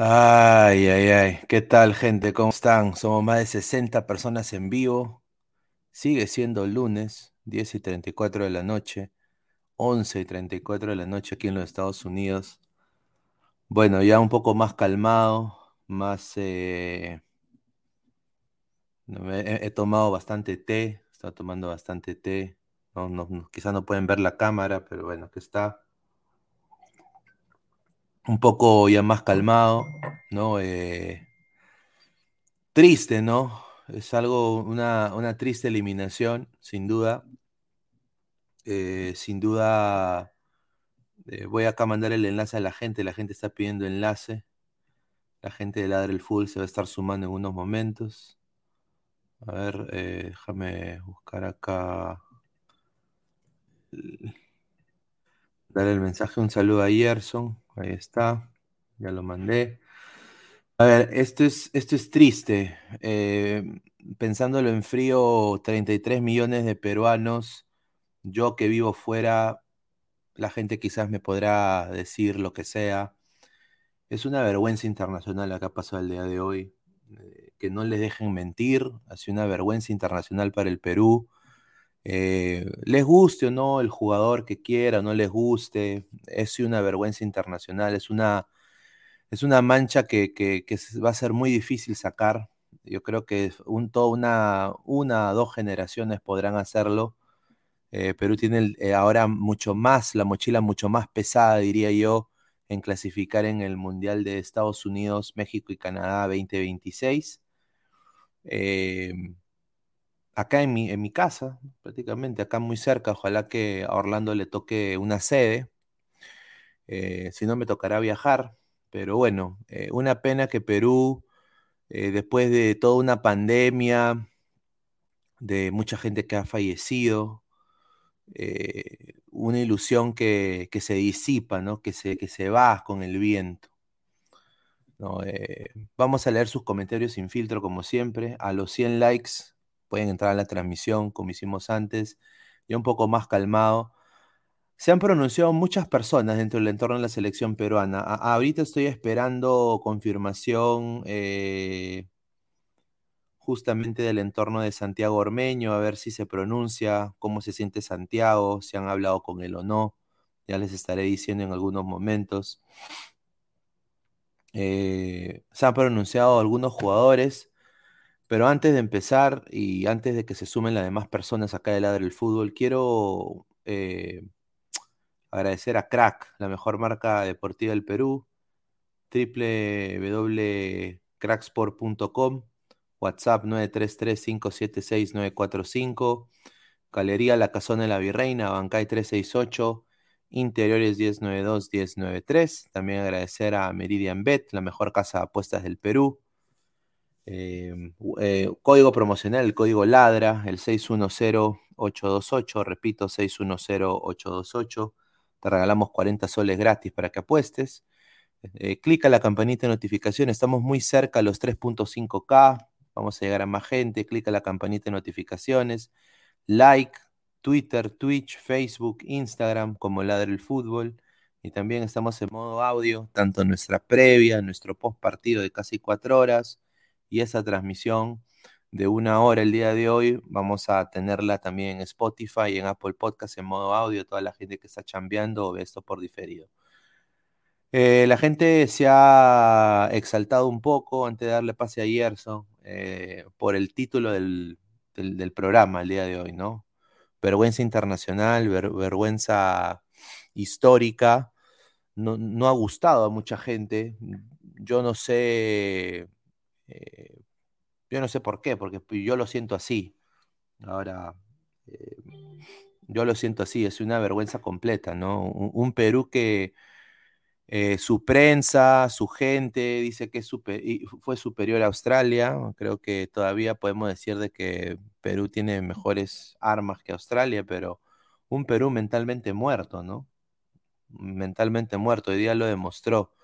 Ay, ay, ay. ¿Qué tal, gente? ¿Cómo están? Somos más de 60 personas en vivo. Sigue siendo lunes, 10 y 34 de la noche, 11 y 34 de la noche aquí en los Estados Unidos. Bueno, ya un poco más calmado, más... eh, he, tomado bastante té, he estado tomando bastante té. No, no, quizás no pueden ver la cámara, pero bueno, aquí está. Un poco ya más calmado, ¿no? Eh, triste, ¿no? Es algo, una, una triste eliminación, sin duda. Eh, sin duda, eh, voy acá a mandar el enlace a la gente. La gente está pidiendo enlace. La gente de Ladre el Fútbol se va a estar sumando en unos momentos. A ver, déjame buscar acá. Darle el mensaje. Un saludo a Gerson. Ahí está. Ya lo mandé. A ver, esto es, esto es triste. Eh, pensándolo en frío, 33 millones de peruanos. Yo que vivo fuera, la gente quizás me podrá decir lo que sea. Es una vergüenza internacional la que ha pasado el día de hoy. Eh, que no les dejen mentir. Ha sido una vergüenza internacional para el Perú. Eh, les guste o no el jugador que quiera o no les guste, es una vergüenza internacional, es una, es una mancha que, va a ser muy difícil sacar. Yo creo que un, toda una, una dos generaciones podrán hacerlo. Eh, Perú tiene eh, ahora mucho más, la mochila mucho más pesada, diría yo, en clasificar en el Mundial de Estados Unidos, México y Canadá 2026. Eh, acá en mi, en mi casa, prácticamente, acá muy cerca, ojalá que a Orlando le toque una sede, eh, si no me tocará viajar, pero bueno, eh, una pena que Perú, eh, después de toda una pandemia, de mucha gente que ha fallecido, una ilusión que, que se disipa, ¿no? Que se, que se va con el viento. ¿no? Vamos a leer sus comentarios sin filtro, como siempre. A los 100 likes pueden entrar a la transmisión, como hicimos antes, ya un poco más calmado. Se han pronunciado muchas personas dentro del entorno de la selección peruana. Ahorita estoy esperando confirmación eh, justamente del entorno de Santiago Ormeño, a ver si se pronuncia, cómo se siente Santiago, si han hablado con él o no. Ya les estaré diciendo en algunos momentos. Eh, se han pronunciado algunos jugadores, pero antes de empezar y antes de que se sumen las demás personas acá de Ladre el Fútbol, quiero eh, agradecer a Crack, la mejor marca deportiva del Perú, www.cracksport.com, WhatsApp 933-576-945, Galería La Casona de la Virreina, Bancay 368, Interiores 1092-1093. También agradecer a Meridian Bet, la mejor casa de apuestas del Perú. Eh, eh, código promocional, el código LADRA, el 610-828, repito, 610-828. Te regalamos 40 soles gratis para que apuestes. Eh, clica la campanita de notificación, estamos muy cerca a los 3.5K, vamos a llegar a más gente, clica la campanita de notificaciones, like, Twitter, Twitch, Facebook, Instagram, como Ladre el Fútbol. Y también estamos en modo audio, tanto nuestra previa, nuestro post partido de casi cuatro horas y esa transmisión de una hora el día de hoy. Vamos a tenerla también en Spotify en Apple Podcast en modo audio. Toda la gente que está chambeando ve esto por diferido. Eh, la gente se ha exaltado un poco antes de darle pase a Gerson eh, por el título del, programa el día de hoy, ¿no? Vergüenza internacional, vergüenza histórica. No, ha gustado a mucha gente. Yo no sé eh, yo no sé por qué, porque yo lo siento así. Ahora, eh, yo lo siento así, es una vergüenza completa, ¿no? Un, Perú que eh, su prensa, su gente dice que fue superior a Australia. Creo que todavía podemos decir de que Perú tiene mejores armas que Australia, pero un Perú mentalmente muerto, ¿no? Mentalmente muerto, hoy día lo demostró.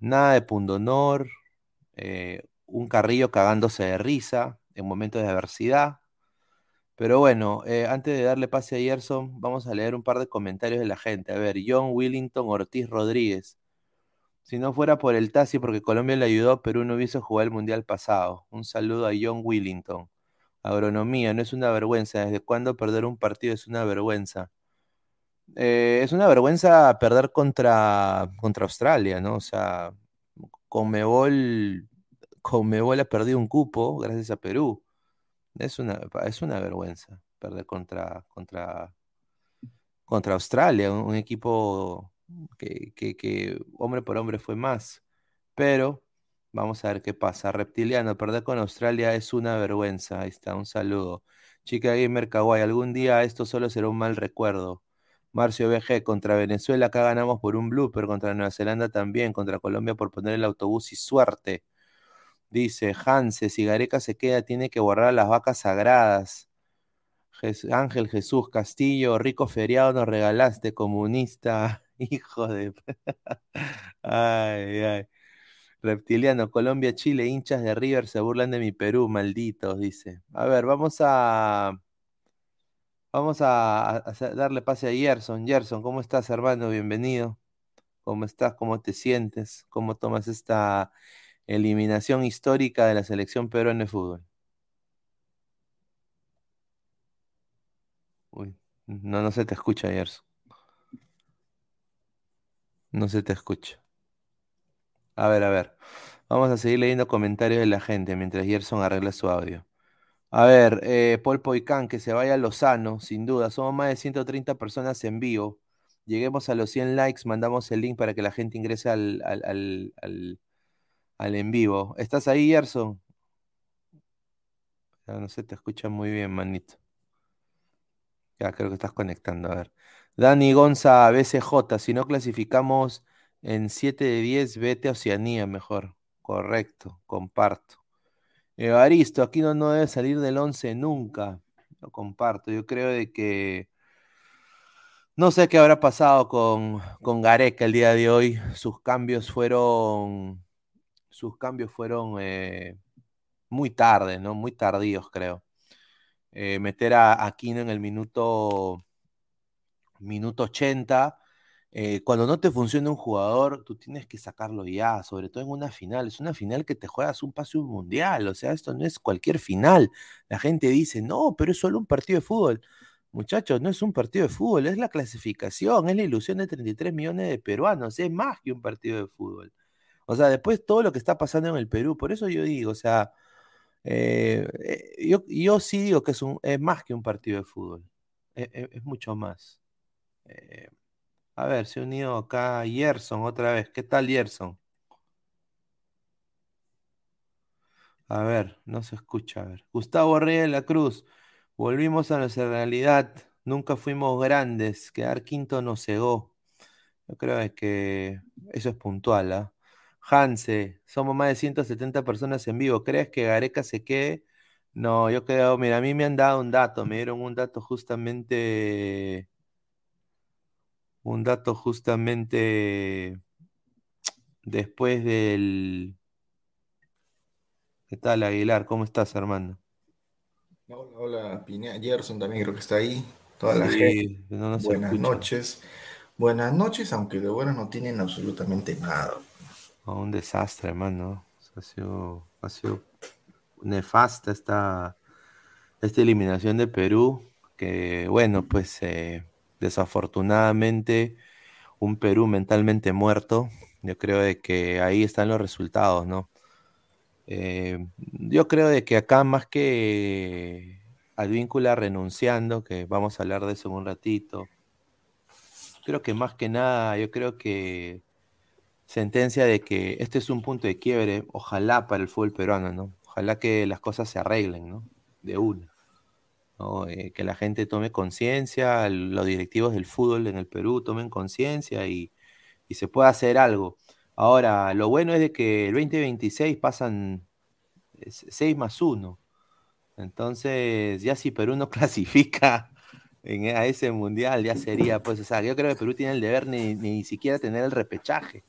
nada de pundonor, eh, un Carrillo cagándose de risa en momentos de adversidad. Pero bueno, eh, antes de darle pase a Gerson, vamos a leer un par de comentarios de la gente. A ver, John Willington Ortiz Rodríguez. Si no fuera por el Tassi, porque Colombia le ayudó, Perú no hubiese jugado el Mundial pasado. Un saludo a John Willington. Agronomía, no es una vergüenza. ¿Desde cuándo perder un partido es una vergüenza? Eh, es una vergüenza perder contra, contra Australia, ¿no? O sea, Conmebol, Conmebol ha perdido un cupo gracias a Perú. Es una, es una vergüenza perder contra, contra, contra Australia, un, equipo que, que, hombre por hombre fue más. Pero vamos a ver qué pasa. Reptiliano, perder con Australia es una vergüenza. Ahí está, un saludo. Chica Gamer Kawaii, algún día esto solo será un mal recuerdo. Marcio BG, contra Venezuela acá ganamos por un blooper, contra Nueva Zelanda también, contra Colombia por poner el autobús y suerte. Dice Hanse, si Gareca se queda, tiene que borrar las vacas sagradas. Ángel Jesús Castillo, rico feriado nos regalaste, comunista, hijo de... ay, ay. Reptiliano, Colombia, Chile, hinchas de River se burlan de mi Perú, malditos, dice. A ver, vamos a... Vamos a, darle pase a Gerson. Gerson, ¿cómo estás, hermano? Bienvenido. ¿Cómo estás? ¿Cómo te sientes? ¿Cómo tomas esta eliminación histórica de la selección peruana de fútbol? Uy, no, no se te escucha, Gerson. No se te escucha. A ver, a ver. Vamos a seguir leyendo comentarios de la gente mientras Gerson arregla su audio. A ver, eh, Paul Poicán, que se vaya a Lozano, sin duda. Somos más de 130 personas en vivo. Lleguemos a los 100 likes, mandamos el link para que la gente ingrese al, al, al, en vivo. ¿Estás ahí, Gerson? Ya no sé, te escucha muy bien, manito. Ya creo que estás conectando, a ver. Dani Gonza, BCJ, si no clasificamos en 7 de 10, vete a Oceanía mejor. Correcto, comparto. Evaristo, aquí no, no debe salir del 11 nunca. Lo comparto. Yo creo de que no sé qué habrá pasado con, con Gareca el día de hoy. Sus cambios fueron sus cambios fueron eh, muy tarde, ¿no? Muy tardíos, creo. Eh, meter a Aquino en el minuto minuto 80 eh, cuando no te funciona un jugador, tú tienes que sacarlo ya, sobre todo en una final. Es una final que te juegas un pase mundial, o sea, esto no es cualquier final. La gente dice, no, pero es solo un partido de fútbol. Muchachos, no es un partido de fútbol, es la clasificación, es la ilusión de 33 millones de peruanos, es más que un partido de fútbol. O sea, después todo lo que está pasando en el Perú, por eso yo digo, o sea, eh, eh, yo, sí digo que es, más que un partido de fútbol, es, es mucho más. A ver, se unido acá Yerson otra vez. ¿Qué tal, Yerson? A ver, no se escucha. A ver. Gustavo Reyes de la Cruz. Volvimos a nuestra realidad. Nunca fuimos grandes. Quedar quinto nos cegó. Yo creo que eso es puntual. ¿ah? Hanse, somos más de 170 personas en vivo. ¿Crees que Gareca se quede? No, yo creo, mira, a mí me han dado un dato, me dieron un dato justamente, un dato justamente después del... ¿Qué tal, Aguilar? ¿Cómo estás, hermano? Hola, hola, Pinea, Gerson también creo que está ahí, toda la gente. Buenas noches. Buenas noches, aunque de buenas no tienen absolutamente nada. un desastre, hermano. Ha sido, ha sido nefasta esta, esta eliminación de Perú, que bueno, pues eh, desafortunadamente un Perú mentalmente muerto, yo creo de que ahí están los resultados, ¿no? Eh, yo creo de que acá más que Advíncula renunciando, que vamos a hablar de eso en un ratito, creo que más que nada, yo creo que sentencia de que este es un punto de quiebre, ojalá para el fútbol peruano, ¿no? Ojalá que las cosas se arreglen, ¿no? De una. Eh, que la gente tome conciencia, los directivos del fútbol en el Perú tomen conciencia y, se pueda hacer algo. Ahora, lo bueno es de que el 2026 pasan 6 más 1. Entonces, ya si Perú no clasifica a ese mundial, ya sería, pues, o sea, yo creo que Perú tiene el deber ni, ni siquiera tener el repechaje.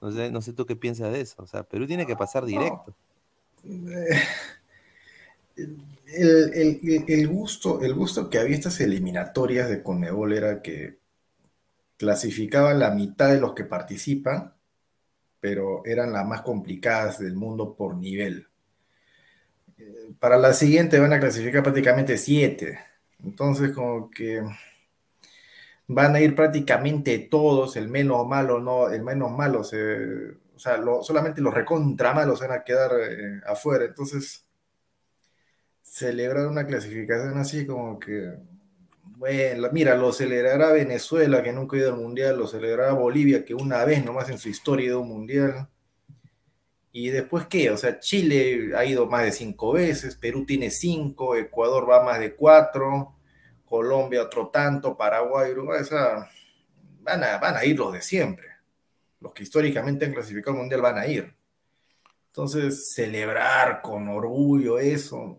No sé, no sé tú qué piensas de eso. O sea, Perú tiene que pasar directo. El, gusto, el gusto que había estas eliminatorias de Conmebol era que clasificaban la mitad de los que participan, pero eran las más complicadas del mundo por nivel. Eh, para la siguiente van a clasificar prácticamente siete. Entonces, como que van a ir prácticamente todos, el menos malo, no, el menos malo se o sea, solamente los recontra malos van a quedar eh, afuera. Entonces, celebrar una clasificación así como que, bueno, mira, lo celebrará Venezuela, que nunca ha ido al Mundial, lo celebrará Bolivia, que una vez nomás en su historia ha ido un Mundial. Y después, ¿qué? O sea, Chile ha ido más de cinco veces, Perú tiene cinco, Ecuador va más de cuatro, Colombia otro tanto, Paraguay, Uruguay, van a, van a ir los de siempre los que históricamente han clasificado al mundial van a ir. Entonces, celebrar con orgullo eso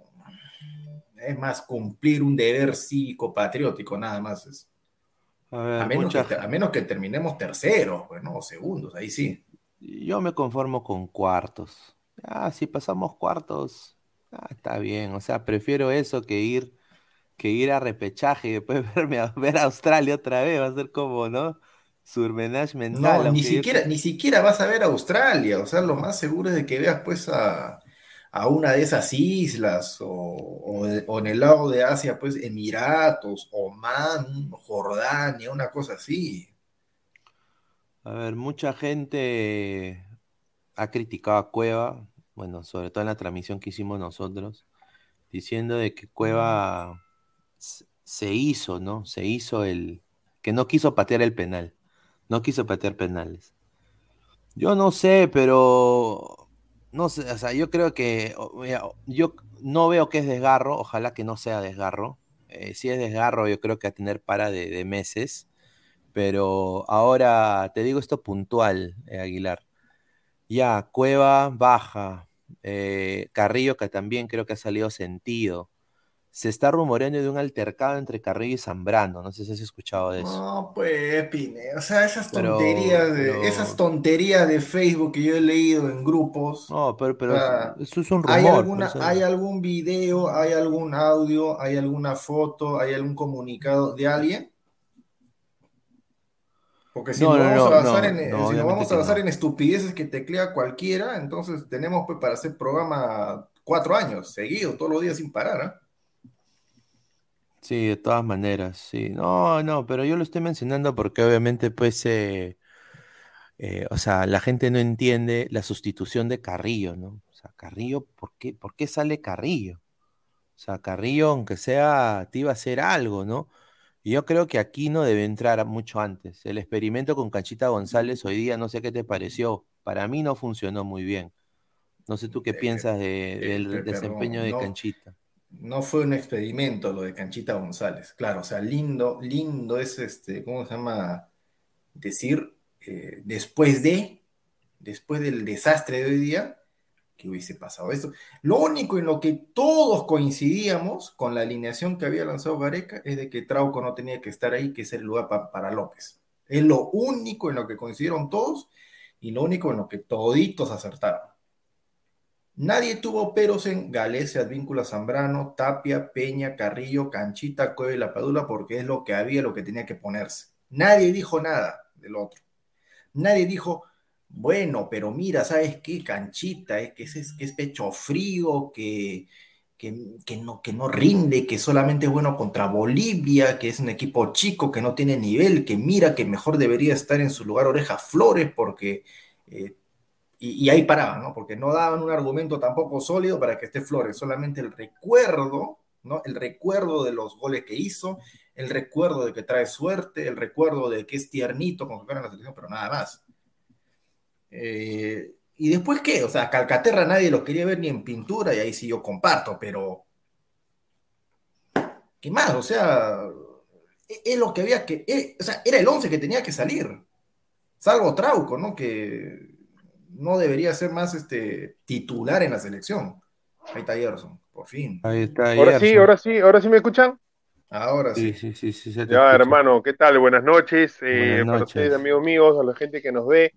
es más cumplir un deber cívico patriótico, nada más. Es. A, menos que, terminemos terceros, bueno, o segundos, ahí sí. Yo me conformo con cuartos. Ah, si pasamos cuartos, ah, está bien. O sea, prefiero eso que ir, que ir a repechaje y después verme a ver a Australia otra vez. Va a ser como, ¿no? surmenage mental. No, ni siquiera, ni siquiera vas a ver Australia, o sea, lo más seguro es de que veas pues a, una de esas islas, o, en el lado de Asia, pues Emiratos, Oman, Jordania, una cosa así. A ver, mucha gente ha criticado a Cueva, bueno, sobre todo en la transmisión que hicimos nosotros, diciendo de que Cueva se hizo, ¿no? Se hizo el que no quiso patear el penal. No quiso patear penales. Yo no sé, pero no sé, o sea, yo creo que yo no veo que es desgarro, ojalá que no sea desgarro. Eh, si es desgarro, yo creo que a tener para de, meses. Pero ahora te digo esto puntual, eh, Aguilar. Ya, Cueva baja. Eh, Carrillo, que también creo que ha salido sentido se está rumoreando de un altercado entre Carrillo y Zambrano. No sé si has escuchado de eso. No, pues, Pine. O sea, esas tonterías, de, esas tonterías de Facebook que yo he leído en grupos. No, pero, pero eso es un rumor. ¿hay, alguna, ¿Hay algún video, hay algún audio, hay alguna foto, hay algún comunicado de alguien? Porque si no, vamos a basar, en, si nos vamos a basar en estupideces que teclea cualquiera, entonces tenemos pues para hacer programa cuatro años seguidos, todos los días sin parar. ¿eh? Sí, de todas maneras, sí. No, no, pero yo lo estoy mencionando porque obviamente, pues, eh, eh, o sea, la gente no entiende la sustitución de Carrillo, ¿no? O sea, Carrillo, ¿por qué, por qué sale Carrillo? O sea, Carrillo, aunque sea, te iba a hacer algo, ¿no? Y yo creo que aquí no debe entrar mucho antes. El experimento con Canchita González hoy día, no sé qué te pareció, para mí no funcionó muy bien. No sé tú qué piensas del desempeño de Canchita no fue un experimento lo de Canchita González. Claro, o sea, lindo, lindo es este, ¿cómo se llama? Decir, eh, después de, después del desastre de hoy día, que hubiese pasado esto. Lo único en lo que todos coincidíamos con la alineación que había lanzado Gareca es de que Trauco no tenía que estar ahí, que es el lugar para López. Es lo único en lo que coincidieron todos y lo único en lo que toditos acertaron. Nadie tuvo peros en Galese, Advíncula, Zambrano, Tapia, Peña, Carrillo, Canchita, Cueva y La Padula, porque es lo que había, lo que tenía que ponerse. Nadie dijo nada del otro. Nadie dijo, bueno, pero mira, ¿sabes qué? Canchita, es que es, que es pecho frío, que, que, no, que no rinde, que solamente es bueno contra Bolivia, que es un equipo chico, que no tiene nivel, que mira que mejor debería estar en su lugar Oreja Flores, porque eh, y, ahí paraban, ¿no? Porque no daban un argumento tampoco sólido para que esté Flores, solamente el recuerdo, ¿no? El recuerdo de los goles que hizo, el recuerdo de que trae suerte, el recuerdo de que es tiernito con jugar en la selección, pero nada más. Eh, ¿Y después qué? O sea, Calcaterra nadie lo quería ver ni en pintura, y ahí sí yo comparto, pero. ¿Qué más? O sea, e, es lo que había que. E, o sea, era el 11 que tenía que salir. Salvo Trauco, ¿no? Que no debería ser más este, titular en la selección. Ahí está Gerson, por fin. Ahí está Ahora sí, ahora sí, ahora sí me escuchan. Ahora sí. Sí, sí, sí, ya, hermano, ¿qué tal? Buenas noches. Eh, Para ustedes, amigos míos, a la gente que nos ve.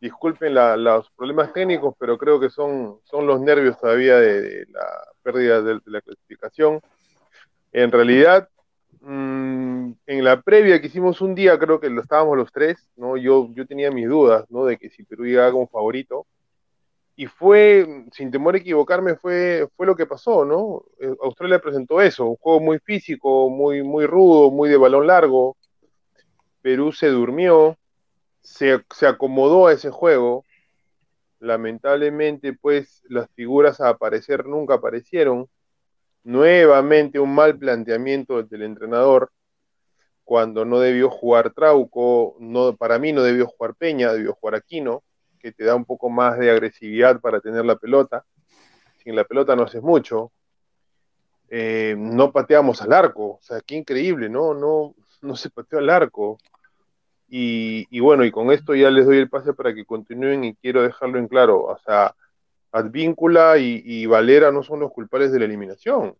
Disculpen los problemas técnicos, pero creo que son, son los nervios todavía de, la pérdida de, la clasificación. En realidad, Mm, en la previa que hicimos un día, creo que lo estábamos los tres, ¿no? Yo, yo tenía mis dudas, ¿no? De que si Perú iba como favorito. Y fue, sin temor a equivocarme, fue, fue lo que pasó, ¿no? Eh, Australia presentó eso, un juego muy físico, muy, muy rudo, muy de balón largo. Perú se durmió, se, se acomodó a ese juego. Lamentablemente, pues, las figuras a aparecer nunca aparecieron Nuevamente un mal planteamiento del entrenador cuando no debió jugar Trauco, no, para mí no debió jugar Peña, debió jugar Aquino, que te da un poco más de agresividad para tener la pelota. Sin la pelota no haces mucho. Eh, no pateamos al arco, o sea, qué increíble, ¿no? No, no se pateó al arco. Y, y, bueno, y con esto ya les doy el pase para que continúen y quiero dejarlo en claro. O sea, Advíncula y, Valera no son los culpables de la eliminación.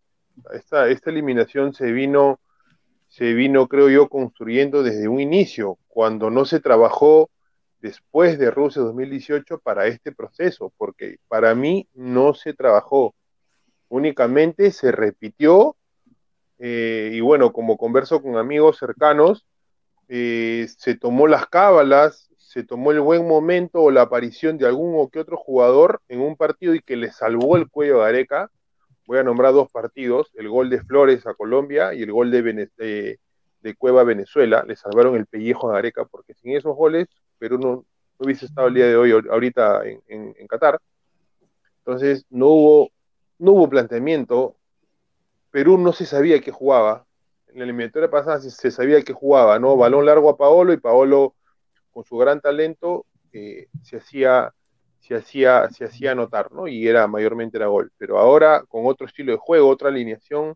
Esta, eliminación se vino, se vino, creo yo, construyendo desde un inicio, cuando no se trabajó después de Rusia 2018 para este proceso, porque para mí no se trabajó, únicamente se repitió, eh, y bueno, como converso con amigos cercanos, eh, se tomó las cábalas, se tomó el buen momento o la aparición de algún o que otro jugador en un partido y que le salvó el cuello a Gareca. Voy a nombrar dos partidos, el gol de Flores a Colombia y el gol de, Cueva a Venezuela. Le salvaron el pellejo a Gareca porque sin esos goles Perú no, hubiese estado el día de hoy ahorita en, en, Qatar. Entonces no hubo, no hubo planteamiento. Perú no se sabía que jugaba. En la eliminatoria pasada se, se sabía que jugaba, ¿no? Balón largo a Paolo y Paolo con su gran talento eh, se hacía se hacía se hacía notar, ¿no? Y era mayormente era gol, pero ahora con otro estilo de juego, otra alineación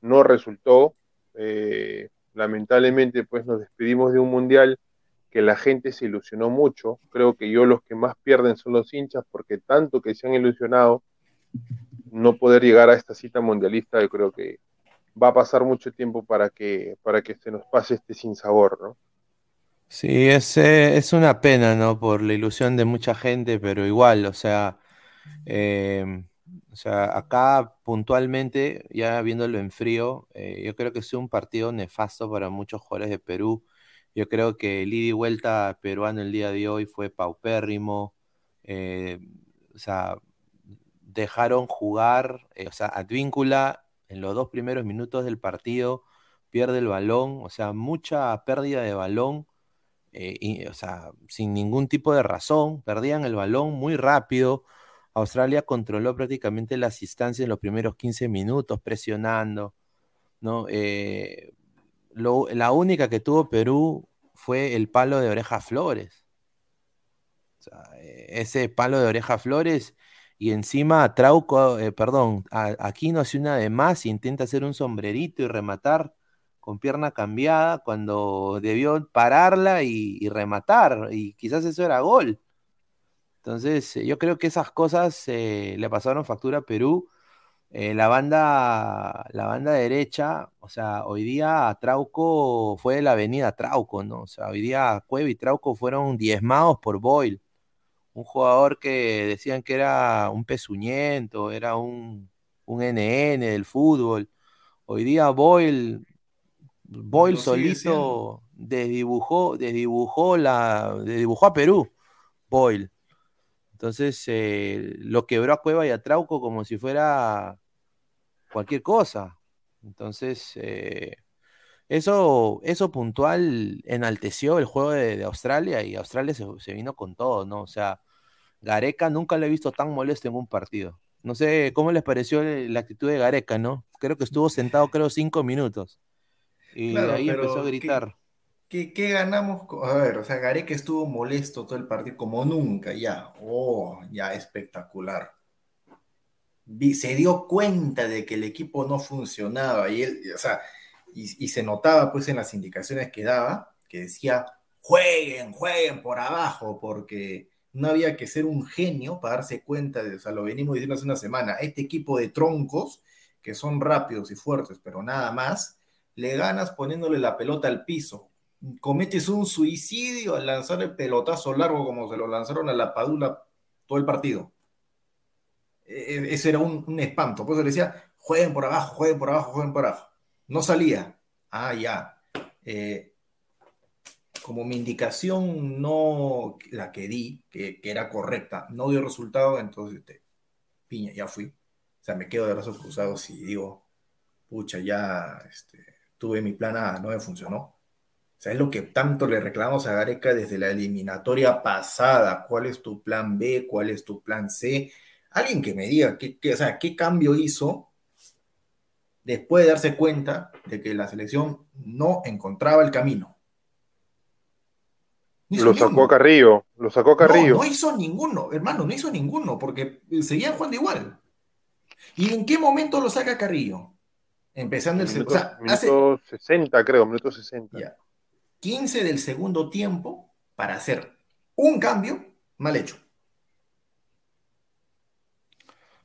no resultó eh, lamentablemente pues nos despedimos de un mundial que la gente se ilusionó mucho. Creo que yo los que más pierden son los hinchas porque tanto que se han ilusionado no poder llegar a esta cita mundialista, yo creo que va a pasar mucho tiempo para que para que se nos pase este sinsabor, ¿no? Sí, es, eh, es una pena, ¿no? Por la ilusión de mucha gente, pero igual, o sea, em, o sea, acá puntualmente, ya viéndolo en frío, eh, yo creo que es un partido nefasto para muchos jugadores de Perú. Yo creo que el ida vuelta peruano el día de hoy fue paupérrimo. Eh, o sea, dejaron jugar, o sea, Advíncula en los dos primeros minutos del partido pierde el balón, o sea, mucha pérdida de balón eh, o sea, sin ningún tipo de razón, perdían el balón muy rápido. Australia controló prácticamente las instancias en los primeros 15 minutos, presionando. ¿no? Eh, la única que tuvo Perú fue el palo de oreja Flores. Eh, ese palo de oreja Flores y encima Trauco, perdón, aquí no hace una de más, intenta hacer un sombrerito y rematar con pierna cambiada cuando debió pararla y, rematar, y quizás eso era gol. Entonces, yo creo que esas cosas le pasaron factura a Perú. la, banda, la banda derecha, o sea, hoy día Trauco fue de la avenida Trauco, ¿no? O sea, hoy día Cueva y Trauco fueron diezmados por Boyle un jugador que decían que era un pezuñento, era un, un NN del fútbol. Hoy día Boyle, Boyle solito desdibujó, desdibujó, la, desdibujó a Perú, Boyle. Entonces eh, lo quebró a Cueva y a Trauco como si fuera cualquier cosa. Entonces, eh, eso, eso puntual enalteció el juego de, Australia y Australia se, se, vino con todo, ¿no? O sea, Gareca nunca lo he visto tan molesto en un partido. No sé cómo les pareció la actitud de Gareca, ¿no? Creo que estuvo sentado, creo, cinco minutos. Y ahí empezó a gritar. ¿qué, ganamos? A ver, o sea, Gareca estuvo molesto todo el partido, como nunca, ya. Oh, ya espectacular. Se dio cuenta de que el equipo no funcionaba y él, o sea, y, y se notaba pues en las indicaciones que daba, que decía, jueguen, jueguen por abajo, porque no había que ser un genio para darse cuenta de, o sea, lo venimos diciendo hace una semana, este equipo de troncos, que son rápidos y fuertes, pero nada más, le ganas poniéndole la pelota al piso. Cometes un suicidio al lanzar el pelotazo largo como se lo lanzaron a la Padula todo el partido. E, e, ese era un, espanto. Por eso le decía, jueguen por abajo, jueguen por abajo, jueguen por abajo. No salía. Ah, ya. Eh, como mi indicación no, la que di, que, era correcta, no dio resultado, entonces, este, piña, ya fui. O sea, me quedo de brazos cruzados y digo, pucha, ya este, tuve mi plan A, no me funcionó. O sea, es lo que tanto le reclamamos a Gareca desde la eliminatoria pasada. ¿Cuál es tu plan B? ¿Cuál es tu plan C? Alguien que me diga qué, qué, o sea, qué cambio hizo después de darse cuenta de que la selección no encontraba el camino lo sacó a Carrillo, lo sacó a Carrillo. No, no, hizo ninguno, hermano, no hizo ninguno, porque seguían jugando igual. ¿Y en qué momento lo saca Carrillo? Empezando el, minuto, minuto 60, creo, minuto 60. Ya. 15 del segundo tiempo para hacer un cambio mal hecho.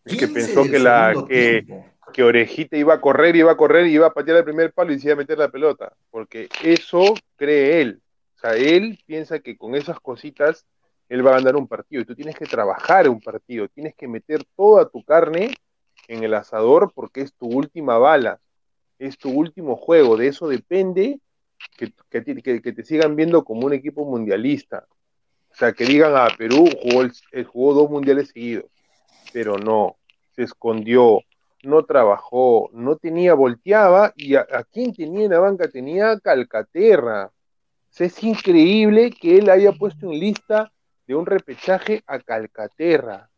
Es que pensó que la que, que, Orejita iba a correr, iba a correr, iba a patear el primer palo y se iba a meter la pelota. Porque eso cree él. O sea, él piensa que con esas cositas él va a ganar un partido y tú tienes que trabajar un partido, tienes que meter toda tu carne en el asador porque es tu última bala, es tu último juego, de eso depende que, te sigan viendo como un equipo mundialista. O sea, que digan, ah, Perú jugó, jugó dos mundiales seguidos, pero no, se escondió, no trabajó, no tenía, volteaba, y a, a quién tenía en la banca, tenía Calcaterra, es increíble que él haya puesto en lista de un repechaje a Calcaterra.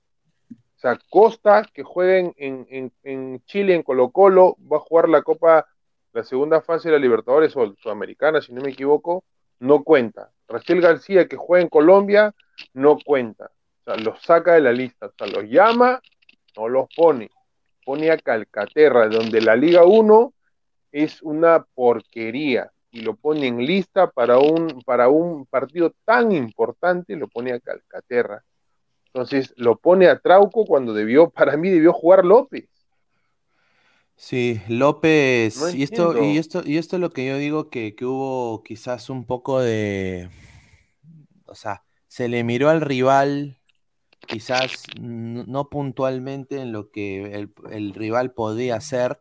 Sea, Costa, que juega en, Chile, en Colo Colo, va a jugar la Copa, la segunda fase de la Libertadores o Sudamericana, si no me equivoco, no cuenta. Raciel García, que juega en Colombia, no cuenta. O sea, los saca de la lista. O sea, los llama, no los pone. Pone a Calcaterra, donde la Liga 1 es una porquería y lo pone en lista para un, para un partido tan importante, lo pone a Calcaterra. Entonces lo pone a Trauco cuando debió, para mí debió jugar López. Sí, López, y, esto, y, esto, y esto es lo que yo digo que, hubo quizás un poco de, o sea, se le miró al rival quizás no puntualmente en lo que el, el rival podía hacer,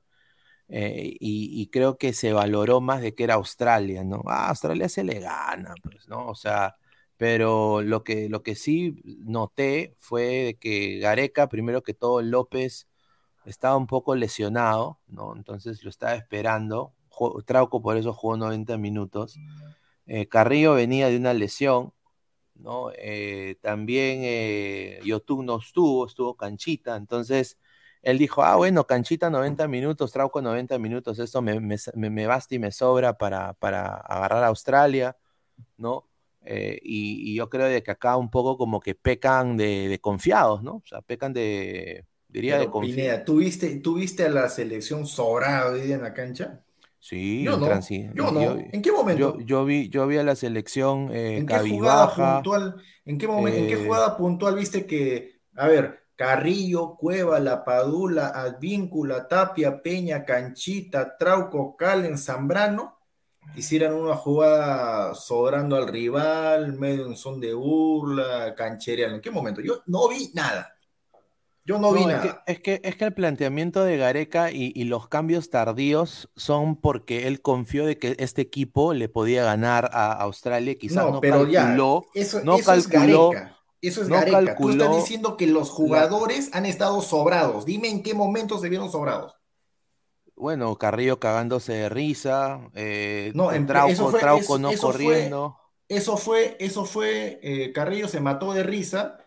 eh, y, creo que se valoró más de que era Australia, ¿no? Ah, Australia se le gana, pues, ¿no? O sea, pero lo que, lo que sí noté fue que Gareca, primero que todo, López estaba un poco lesionado, ¿no? Entonces lo estaba esperando. Trauco por eso jugó 90 minutos. Eh, Carrillo venía de una lesión, ¿no? Eh, también eh, Yotun no estuvo, estuvo Canchita, entonces él dijo, ah, bueno, canchita 90 minutos, Trauco 90 minutos, esto me, me, basta y me sobra para, para agarrar a Australia, ¿no? Eh, y, yo creo de que acá un poco como que pecan de, confiados, ¿no? O sea, pecan de, diría de confiados. ¿tú viste, a la selección sobrada hoy día en la cancha? Sí, Yo no, yo no. yo- ¿En qué momento? Yo, yo vi, yo vi a la selección eh, ¿En qué jugada cabizbaja. puntual, en qué momento, en qué eh, jugada puntual viste que, a ver, Carrillo, Cueva, La Padula, Advíncula, Tapia, Peña, Canchita, Trauco, Calen, Zambrano, hicieran una jugada sobrando al rival, medio en son de burla, canchereando? ¿En qué momento? Yo no vi nada. Yo no, vi es que, nada. es que, es que el planteamiento de Gareca y, y los cambios tardíos son porque él confió de que este equipo le podía ganar a Australia. Quizás No, no, pero ya, calculó, eso, no eso es calculó, Gareca. Eso es no Gareca. Tú estás diciendo que los jugadores han estado sobrados. Dime en qué momento se vieron sobrados. Bueno, Carrillo cagándose de risa, eh, No, en- Trauco, eso fue- Trauco eso- no eso fue- corriendo. Eso fue, eso fue, eh, Carrillo se mató de risa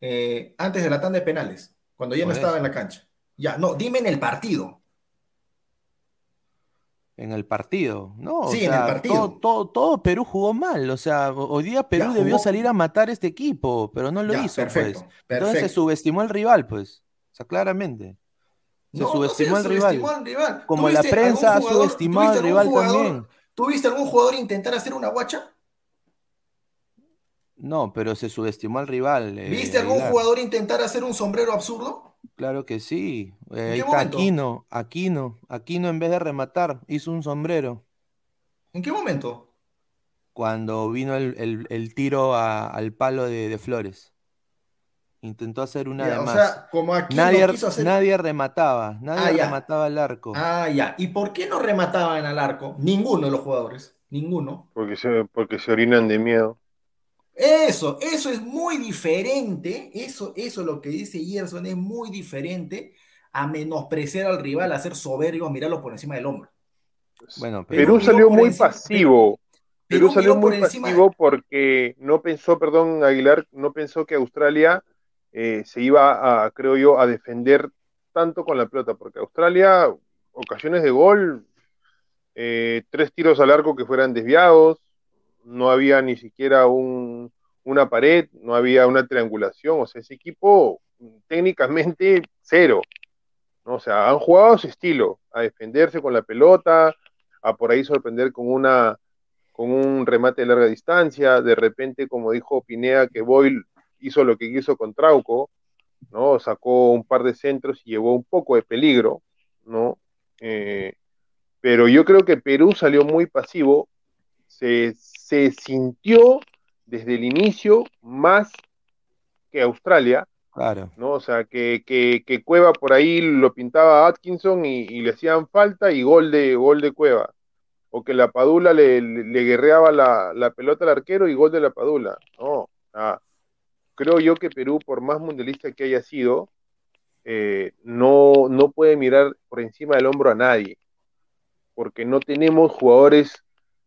eh, antes de la tanda de penales, cuando ya no estaba en la cancha. Ya, no, dime en el partido. En el partido, ¿no? O Sí, en el partido. Todo, todo, todo Perú jugó mal. O sea, hoy día Perú Ya, debió salir a matar a este equipo, pero no lo Ya, hizo, perfecto, pues. Entonces se subestimó al rival, pues. O sea, claramente. Se No, no subestimó se al rival. subestimó al rival. Como la ¿Tuviste prensa ha subestimado al rival jugador- también. ¿Tuviste algún jugador intentar hacer una guacha? No, pero se subestimó al rival. eh, ¿Viste algún Aguilar. jugador intentar hacer un sombrero absurdo? Claro que sí. Eh, qué? Aquino, Aquino, Aquino en vez de rematar, hizo un sombrero. ¿En qué momento? Cuando vino el, el- el tiro a- al palo de, de Flores. Intentó hacer una Ya, de o más. sea, como aquí no Nadie, quiso hacer. nadie remataba, nadie Ah, remataba el arco. Ah, ya. ¿Y por qué no remataban al arco? Ninguno de los jugadores. Ninguno. Porque se, porque se orinan de miedo. Eso, eso es muy diferente. Eso, eso lo que dice Gerson es muy diferente a menospreciar al rival, a ser soberbio, a mirarlo por encima del hombro. Bueno, Perú salió muy encima- pasivo. Perú Perú salió por muy encima- pasivo porque no pensó, perdón, Aguilar, no pensó que Australia eh, se iba a, creo yo, a defender tanto con la pelota, porque Australia, ocasiones de gol, eh, tres tiros al arco que fueran desviados, no había ni siquiera un, una pared, no había una triangulación, o sea, ese equipo técnicamente cero. ¿no? O sea, han jugado a su estilo, a defenderse con la pelota, a por ahí sorprender con una con un remate de larga distancia, de repente, como dijo Pinea, que Boyle hizo lo que quiso con Trauco, ¿no? Sacó un par de centros y llevó un poco de peligro, ¿no? Eh, pero yo creo que Perú salió muy pasivo, se, se sintió desde el inicio más que Australia, Claro. ¿no? O sea, que, que, que Cueva por ahí lo pintaba a Atkinson y, y le hacían falta y gol de, gol de Cueva. O que la Padula le, le, le guerreaba la, la, pelota al arquero y gol de la Padula. No, creo yo que Perú, por más mundialista que haya sido, eh, no, no puede mirar por encima del hombro a nadie. Porque no tenemos jugadores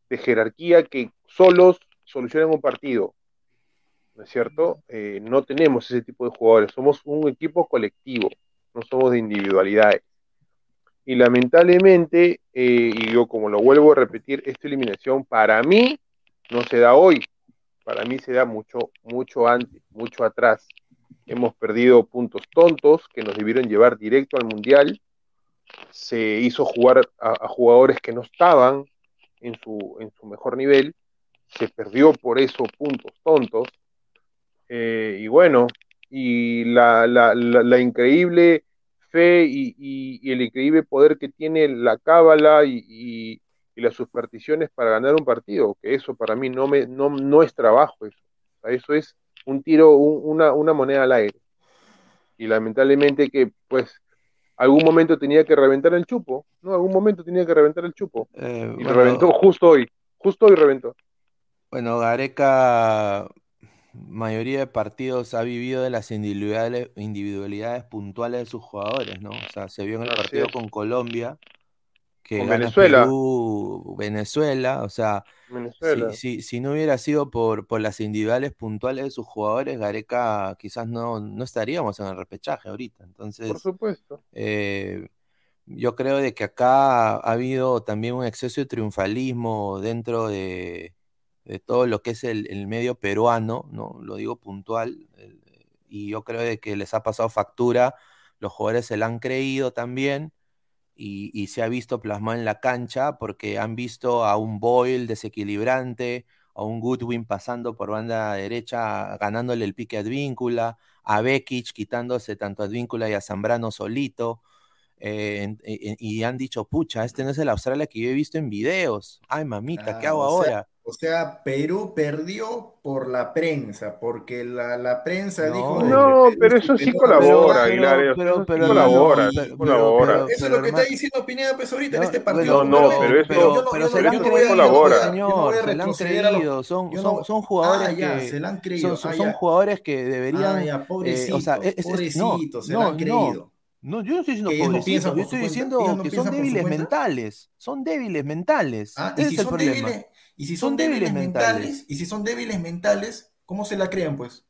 de jerarquía que solos solucionen un partido. ¿no es cierto? Eh, no tenemos ese tipo de jugadores, somos un equipo colectivo, no somos de individualidades. Y lamentablemente, eh, y yo como lo vuelvo a repetir, esta eliminación para mí no se da hoy, para mí se da mucho, mucho antes, mucho atrás. Hemos perdido puntos tontos que nos debieron llevar directo al Mundial, se hizo jugar a, jugadores que no estaban en su, en su mejor nivel, se perdió por eso puntos tontos, eh, y bueno, y la, la, increíble fe y, y, y, el increíble poder que tiene la cábala y, y, las supersticiones para ganar un partido, que eso para mí no, me, no, no es trabajo, eso, o sea, eso es un tiro, un, una, una moneda al aire. Y lamentablemente que pues algún momento tenía que reventar el chupo, ¿no? Algún momento tenía que reventar el chupo. Eh, y bueno, reventó justo hoy, justo hoy reventó. Bueno, Gareca mayoría de partidos ha vivido de las individualidades, individualidades puntuales de sus jugadores, ¿no? O sea, se vio en el Así partido es. con Colombia, que gana Venezuela. Perú, Venezuela, o sea, Venezuela. si, si, si no hubiera sido por, por las individuales puntuales de sus jugadores, Gareca quizás no, no estaríamos en el repechaje ahorita. Entonces, Por supuesto. eh, yo creo de que acá ha habido también un exceso de triunfalismo dentro de, de todo lo que es el, el, medio peruano, ¿no? Lo digo puntual, el, y yo creo de que les ha pasado factura, los jugadores se la han creído también, y, se ha visto plasmado en la cancha porque han visto a un Boyle desequilibrante, a un Goodwin pasando por banda derecha, ganándole el pique a Advíncula, a Bekic quitándose tanto a Advíncula y a Zambrano solito. Eh, y han dicho, pucha, este no es el Australia que yo he visto en videos. Ay, mamita, ¿qué hago ahora? O sea, Perú perdió por la prensa, porque la, la prensa dijo... No, pero eso sí colabora, Aguilar. Pero, pero, colabora, colabora. Eso es lo que está diciendo Pineda pues ahorita en este partido. No, no, pero eso pero, se han creído, señor, se lo han creído. Son, son, son jugadores ah, que... se lo han creído. Son, son jugadores que deberían... Ah, eh, o sea, es, pobrecito, se lo han creído. No, yo no estoy diciendo pobrecitos, yo estoy diciendo que son débiles mentales. Son débiles mentales. Ah, Ese es el problema. Y si son, débiles, mentales, y si son débiles mentales, ¿cómo se la creen, pues?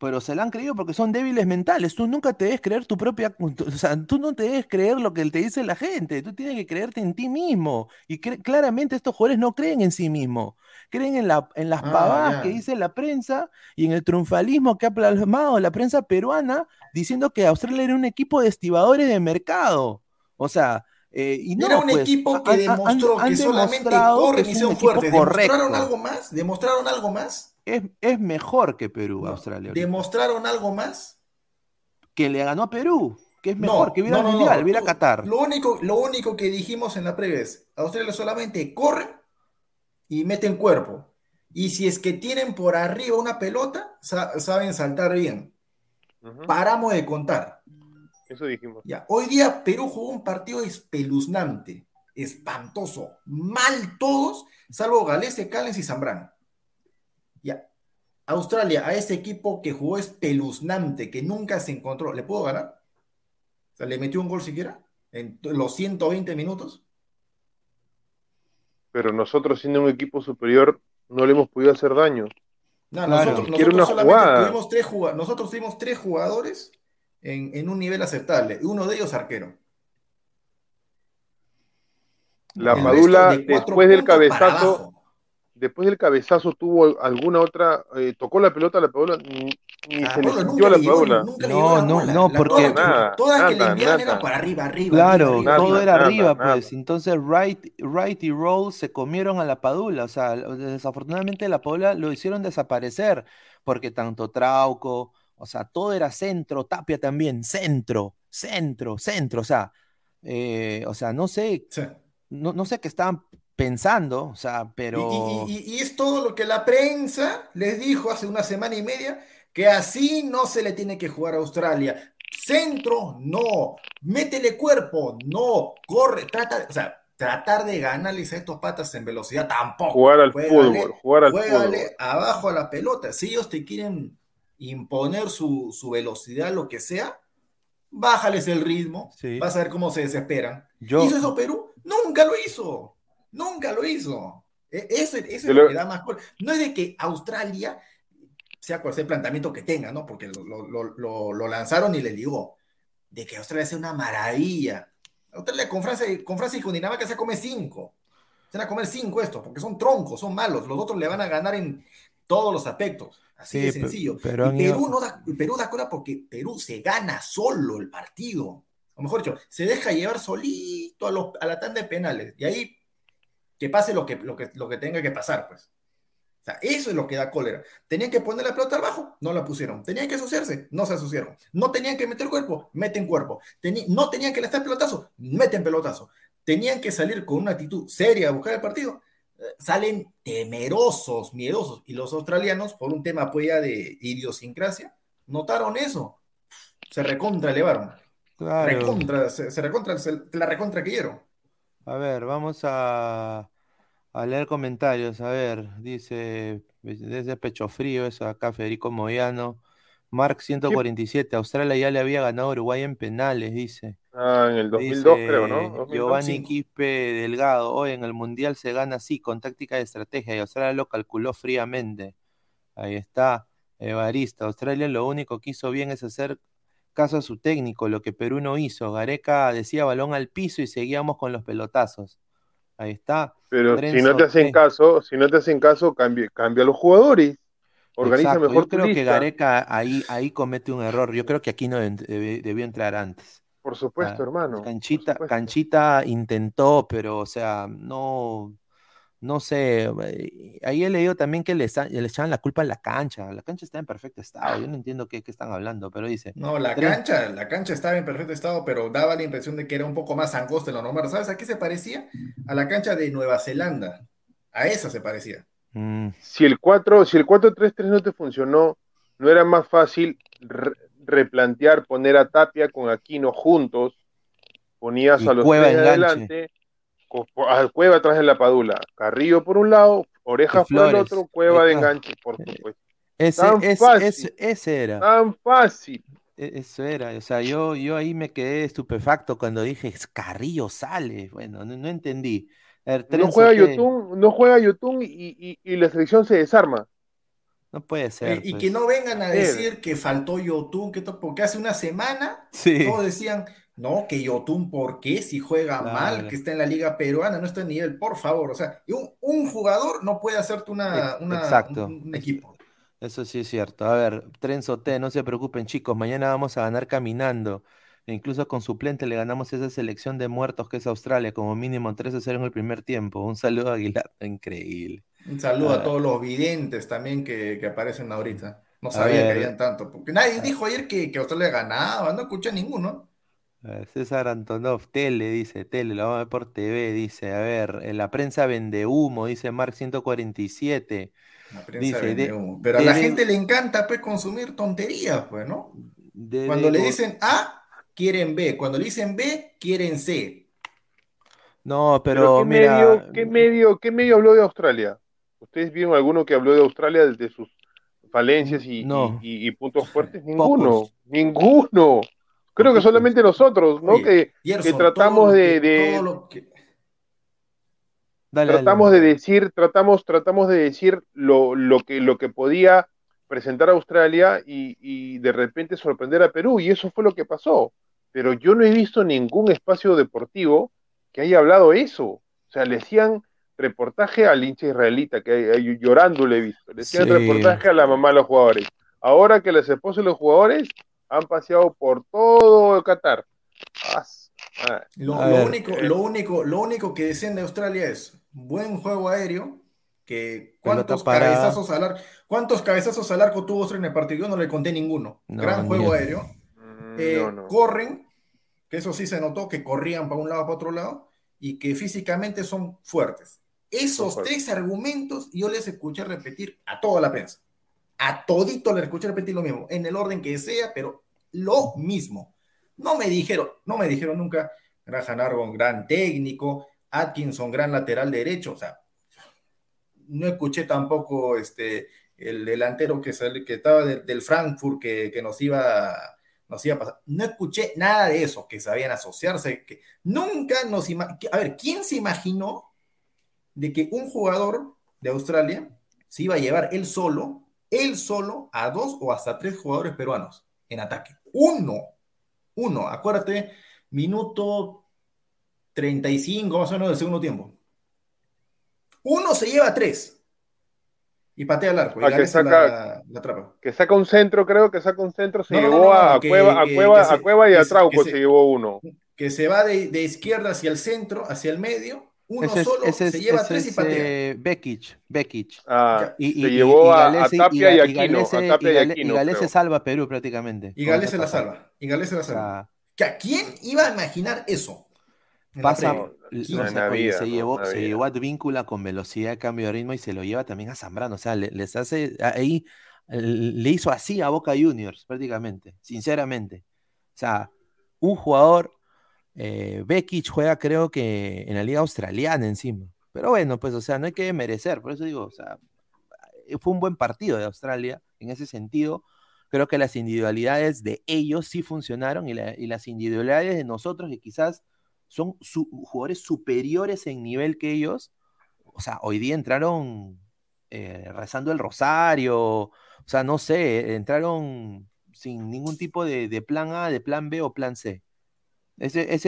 Pero se la han creído porque son débiles mentales. Tú nunca te debes creer tu propia. O sea, tú no te debes creer lo que te dice la gente. Tú tienes que creerte en ti mismo. Y claramente estos jugadores no creen en sí mismos. Creen en, la, en las ah, pavadas que dice la prensa y en el triunfalismo que ha plasmado la prensa peruana diciendo que Australia era un equipo de estibadores de mercado. O sea, eh, y no, Era un pues, equipo que demostró que solamente corren y son fuertes. ¿Demostraron algo más? ¿Demostraron algo más? Es, es mejor que Perú, Australia. ¿Demostraron algo más? Que le ganó a Perú, que es mejor, que hubiera Mundial, hubiera Qatar. Lo único, lo único que dijimos en la previa es, Australia solamente corre y meten cuerpo. Y si es que tienen por arriba una pelota, saben saltar bien. Paramos de contar. Eso dijimos. Ya, hoy día Perú jugó un partido espeluznante, espantoso, mal todos, salvo Galese, Callens y Zambrano. Ya, Australia, a ese equipo que jugó espeluznante, que nunca se encontró, ¿le puedo ganar? O sea, ¿le metió un gol siquiera? En los 120 minutos. Pero nosotros, siendo un equipo superior, no le hemos podido hacer daño. No, nosotros, nosotros solamente tuvimos tres, nosotros tuvimos tres jugadores en, un nivel aceptable. Uno de ellos arquero. La Padula, después del cabezazo, después del cabezazo tuvo alguna otra, eh, tocó la pelota a la Padula, ni, ah, se le sintió a la Padula. No, no, no, porque todas que le enviaban eran para arriba, arriba. Claro, todo era arriba, pues. Entonces Wright, Wright y Roll se comieron a la Padula. O sea, desafortunadamente la Padula lo hicieron desaparecer, porque tanto Trauco, o sea, todo era centro, Tapia también, centro, centro, centro. O sea, eh, o sea, no sé, no, no, sé qué estaban pensando, o sea, pero... Y, es todo lo que la prensa les dijo hace una semana y media, que así no se le tiene que jugar a Australia. Centro, no. Métele cuerpo, no. Corre, trata, o sea, tratar de ganarles a estos patas en velocidad tampoco. Jugar al fútbol, jugar al fútbol. abajo a la pelota. Si ellos te quieren imponer su, velocidad, lo que sea, bájales el ritmo, vas a ver cómo se desesperan. ¿Hizo eso Perú? Nunca lo hizo, nunca lo hizo. E, eso, es lo que da más... No es de que Australia, sea cual sea el planteamiento que tenga, ¿no? Porque lo, lanzaron y le digo, de que Australia sea una maravilla. Australia con Francia, con Francia y con Dinamarca se come cinco. Se van a comer cinco estos, porque son troncos, son malos. Los otros le van a ganar en todos los aspectos. Así de sencillo. Pero Perú, no da, Perú da cola porque Perú se gana solo el partido. O mejor dicho, se deja llevar solito a, la tanda de penales. Y ahí que pase lo que, lo, que, lo que tenga que pasar, pues. O sea, eso es lo que da cólera. Tenían que poner la pelota abajo, no la pusieron. Tenían que asociarse, no se asociaron. No tenían que meter cuerpo, meten cuerpo. no tenían que lanzar pelotazo, meten pelotazo. Tenían que salir con una actitud seria a buscar el partido, salen temerosos, miedosos. Y los australianos, por un tema pues de idiosincrasia, notaron eso. Se recontra elevaron. Recontra, se, recontra, la recontra quiero. A ver, vamos a, a leer comentarios. A ver, dice desde Pecho Frío, eso acá Federico Moyano. Mark 147, Australia ya le había ganado a Uruguay en penales, dice. Ah, en el 2002 creo, ¿no? Giovanni Quispe Delgado, hoy en el Mundial se gana así, con táctica de estrategia, y Australia lo calculó fríamente. Ahí está, Evarista. Australia lo único que hizo bien es hacer caso a su técnico, lo que Perú no hizo. Gareca decía balón al piso y seguíamos con los pelotazos. Ahí está. Pero si no te hacen caso, si no te hacen caso, cambia, cambia los jugadores organiza mejor Yo creo que Gareca ahí, ahí comete un error. Yo creo que aquí no debió entrar antes. Por supuesto, hermano. Canchita, Canchita intentó, pero, o sea, no, no sé, eh, ahí he leído también que le, le echaban la culpa a la cancha. La cancha está en perfecto estado. Yo no entiendo qué, están hablando, pero dice. No, la cancha, la cancha estaba en perfecto estado, pero daba la impresión de que era un poco más angosta de lo normal. ¿Sabes a qué se parecía? A la cancha de Nueva Zelanda. A esa se parecía. Mm. Si el 4, si el 4-3-3 no te funcionó, ¿no era más fácil replantear, poner a Tapia con Aquino juntos? Ponías a los tres adelante al Cueva atrás de la Padula, Carrillo por un lado, Oreja por el otro, Cueva de enganche, por supuesto. Ese, tan fácil, ese, era. Tan fácil. E, eso era, o sea, yo, yo ahí me quedé estupefacto cuando dije Carrillo sale. Bueno, no, entendí. no, juega YouTube, no juega YouTube y, y, la selección se desarma. No puede ser. Eh, y pues. que no vengan a decir que faltó YouTube, que porque hace una semana todos decían, no, que Yotun, ¿por qué? Si juega mal, que está en la liga peruana, no está en nivel, por favor. O sea, un, jugador no puede hacerte una, Un, equipo. Eso sí es cierto. A ver, Trenzo T, no se preocupen, chicos, mañana vamos a ganar caminando. E incluso con suplente le ganamos esa selección de muertos que es Australia, como mínimo 3 a 0 en el primer tiempo. Un saludo a Aguilar, increíble. Un saludo a todos los videntes también que, aparecen ahorita. No sabía que habían tanto, porque nadie dijo ayer que, que Australia ganaba, no escuché ninguno. César Antonov, tele, dice, tele, lo vamos a ver por TV, dice, a ver, en la prensa vende humo, dice Mark 147. La prensa vende humo. Pero a la gente le encanta pues consumir tonterías, pues, ¿no? Cuando le dicen A, quieren B. Cuando le dicen B, quieren C. No, pero, ¿qué, medio, ¿qué, medio, ¿qué medio habló de Australia? ¿Ustedes vieron alguno que habló de Australia desde sus falencias y, y, puntos fuertes? Ninguno, ninguno. Creo que solamente nosotros, ¿no? que, tratamos de, tratamos de decir, tratamos, tratamos de decir lo, lo, que, lo que podía presentar a Australia y, de repente sorprender a Perú, y eso fue lo que pasó. Pero yo no he visto ningún espacio deportivo que haya hablado eso. O sea, le hacían reportaje al hincha israelita, que llorando le he visto. Le hacían reportaje a la mamá de los jugadores. Ahora que les esposos de los jugadores, han paseado por todo Qatar. lo, único, lo, único, lo único que decían de Australia es buen juego aéreo, que cuántos cabezazos al arco, cuántos cabezazos al arco tuvo Australia en el partido, yo no le conté ninguno. Gran juego aéreo. Mm, eh, corren, que eso sí se notó, que corrían para un lado para otro lado, y que físicamente son fuertes. Esos tres argumentos yo les escuché repetir a toda la prensa. A todito le escuché repetir lo mismo, en el orden que sea, pero lo mismo. No me dijeron, no me dijeron nunca, Graham Arbon, gran técnico, Atkinson, gran lateral derecho, o sea, no escuché tampoco este, el delantero que, que estaba del Frankfurt que, que, nos iba nos iba a pasar. No escuché nada de eso, que sabían asociarse, que nunca nos A ver, ¿quién se imaginó de que un jugador de Australia se iba a llevar él solo él solo a dos o hasta tres jugadores peruanos en ataque. Uno, uno, acuérdate, minuto 35 más o menos del segundo tiempo. Uno se lleva tres y patea al arco. Y ah, que, saca, la, que saca un centro, creo que saca un centro, se llevó a, Cueva, a, Cueva, a Cueva y a Trauco se, llevó uno. Que se va de, de izquierda hacia el centro, hacia el medio, uno solo se lleva tres y patea. Bekic, Bekic. Ah, y, se llevó a, Tapia y, Aquino. Y Gales se salva a Perú prácticamente. Y Gales se la salva. Y se la salva. ¿A quién iba a imaginar eso? Pasa, se, llevó, se llevó a Advíncula con velocidad de cambio de ritmo y se lo lleva también a Zambrano. O sea, les hace ahí, le hizo así a Boca Juniors prácticamente, sinceramente. O sea, un jugador eh, Bekic juega, creo que en la liga australiana encima. Pero bueno, pues, o sea, no hay que merecer. Por eso digo, o sea, eh, fue un buen partido de Australia en ese sentido. Creo que las individualidades de ellos sí funcionaron y, las individualidades de nosotros, que quizás son jugadores superiores en nivel que ellos, o sea, hoy día entraron eh, rezando el rosario, o sea, no sé, entraron sin ningún tipo de plan A, de plan B o plan C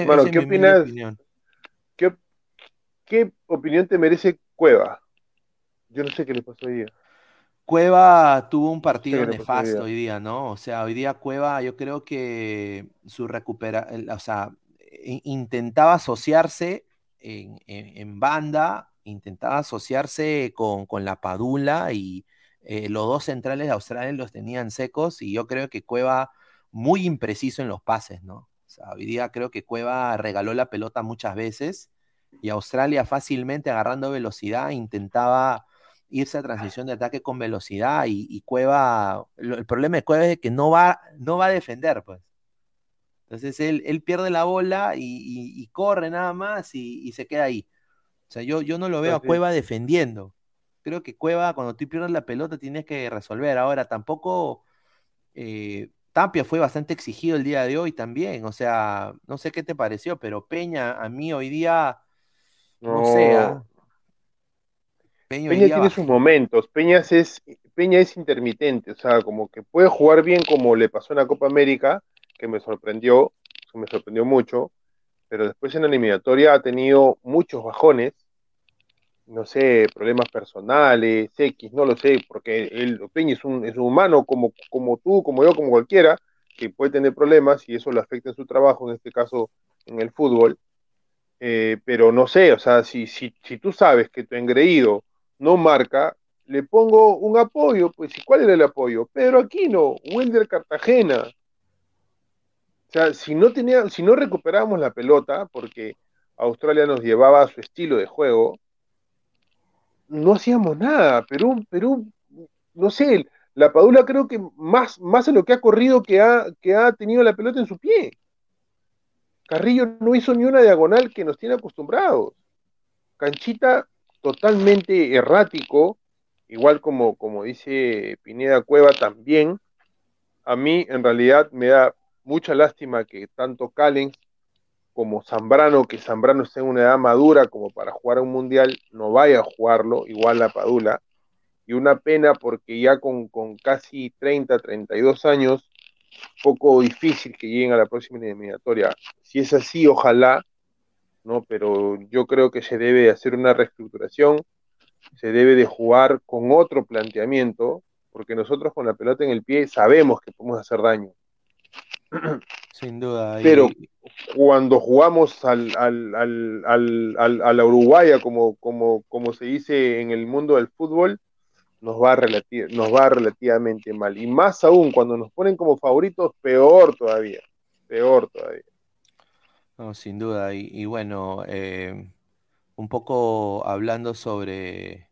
bueno, ¿qué opinas? ¿Qué, opinión te merece Cueva? Yo no sé qué le pasó ayer. Cueva tuvo un partido nefasto hoy día, ¿no? O sea, hoy día Cueva, yo creo que su recupera, o sea, intentaba asociarse en, banda, intentaba asociarse con, la Padula y eh, los dos centrales de Australia los tenían secos y yo creo que Cueva muy impreciso en los pases, ¿no? Sea, hoy día creo que Cueva regaló la pelota muchas veces y Australia fácilmente agarrando velocidad intentaba irse a transición de ataque con velocidad y, Cueva, el problema de Cueva es que no va, no va a defender, pues. Entonces él, pierde la bola y, corre nada más y, se queda ahí. O sea, yo, yo no lo veo a Cueva defendiendo. Creo que Cueva, cuando tú pierdes la pelota, tienes que resolver. Ahora, tampoco eh, Tapia fue bastante exigido el día de hoy también. O sea, no sé qué te pareció, pero Peña, a mí hoy día, no, sea ¿ah? Peña, tiene sus momentos. Peña es, Peña es intermitente. O sea, como que puede jugar bien como le pasó en la Copa América que me sorprendió, que me sorprendió mucho, pero después en la eliminatoria ha tenido muchos bajones, no sé, problemas personales, X, no lo sé, porque el Peña es un, es un humano como, como tú, como yo, como cualquiera, que puede tener problemas y eso le afecta en su trabajo, en este caso en el fútbol. Eh, pero no sé, o sea, si, si, si tú sabes que tu engreído no marca, le pongo un apoyo, pues ¿y cuál era el apoyo? Pedro Aquino, Wilder Cartagena, o sea, si no, tenía, si no recuperábamos la pelota, porque Australia nos llevaba a su estilo de juego, no hacíamos nada. Perú, Perú, no sé, la Padula creo que más, más en lo que ha corrido que ha, que ha tenido la pelota en su pie. Carrillo no hizo ni una diagonal que nos tiene acostumbrados. Canchita totalmente errático, igual como, como dice Pineda Cueva también. A mí en realidad me da mucha lástima que tanto Callens como Zambrano, que Zambrano esté en una edad madura como para jugar un mundial, no vaya a jugarlo, igual la Padula. Y una pena porque ya con, casi 30, 32 años, poco difícil que lleguen a la próxima eliminatoria. Si es así, ojalá, ¿no? Pero yo creo que se debe hacer una reestructuración, se debe de jugar con otro planteamiento, porque nosotros con la pelota en el pie sabemos que podemos hacer daño. Sin duda. Pero cuando jugamos al, al, al, a la Uruguaya, como, como, como se dice en el mundo del fútbol, nos va, nos va relativamente mal. Y más aún, cuando nos ponen como favoritos, peor todavía. Peor todavía. No, sin duda. Y, bueno, eh, un poco hablando sobre...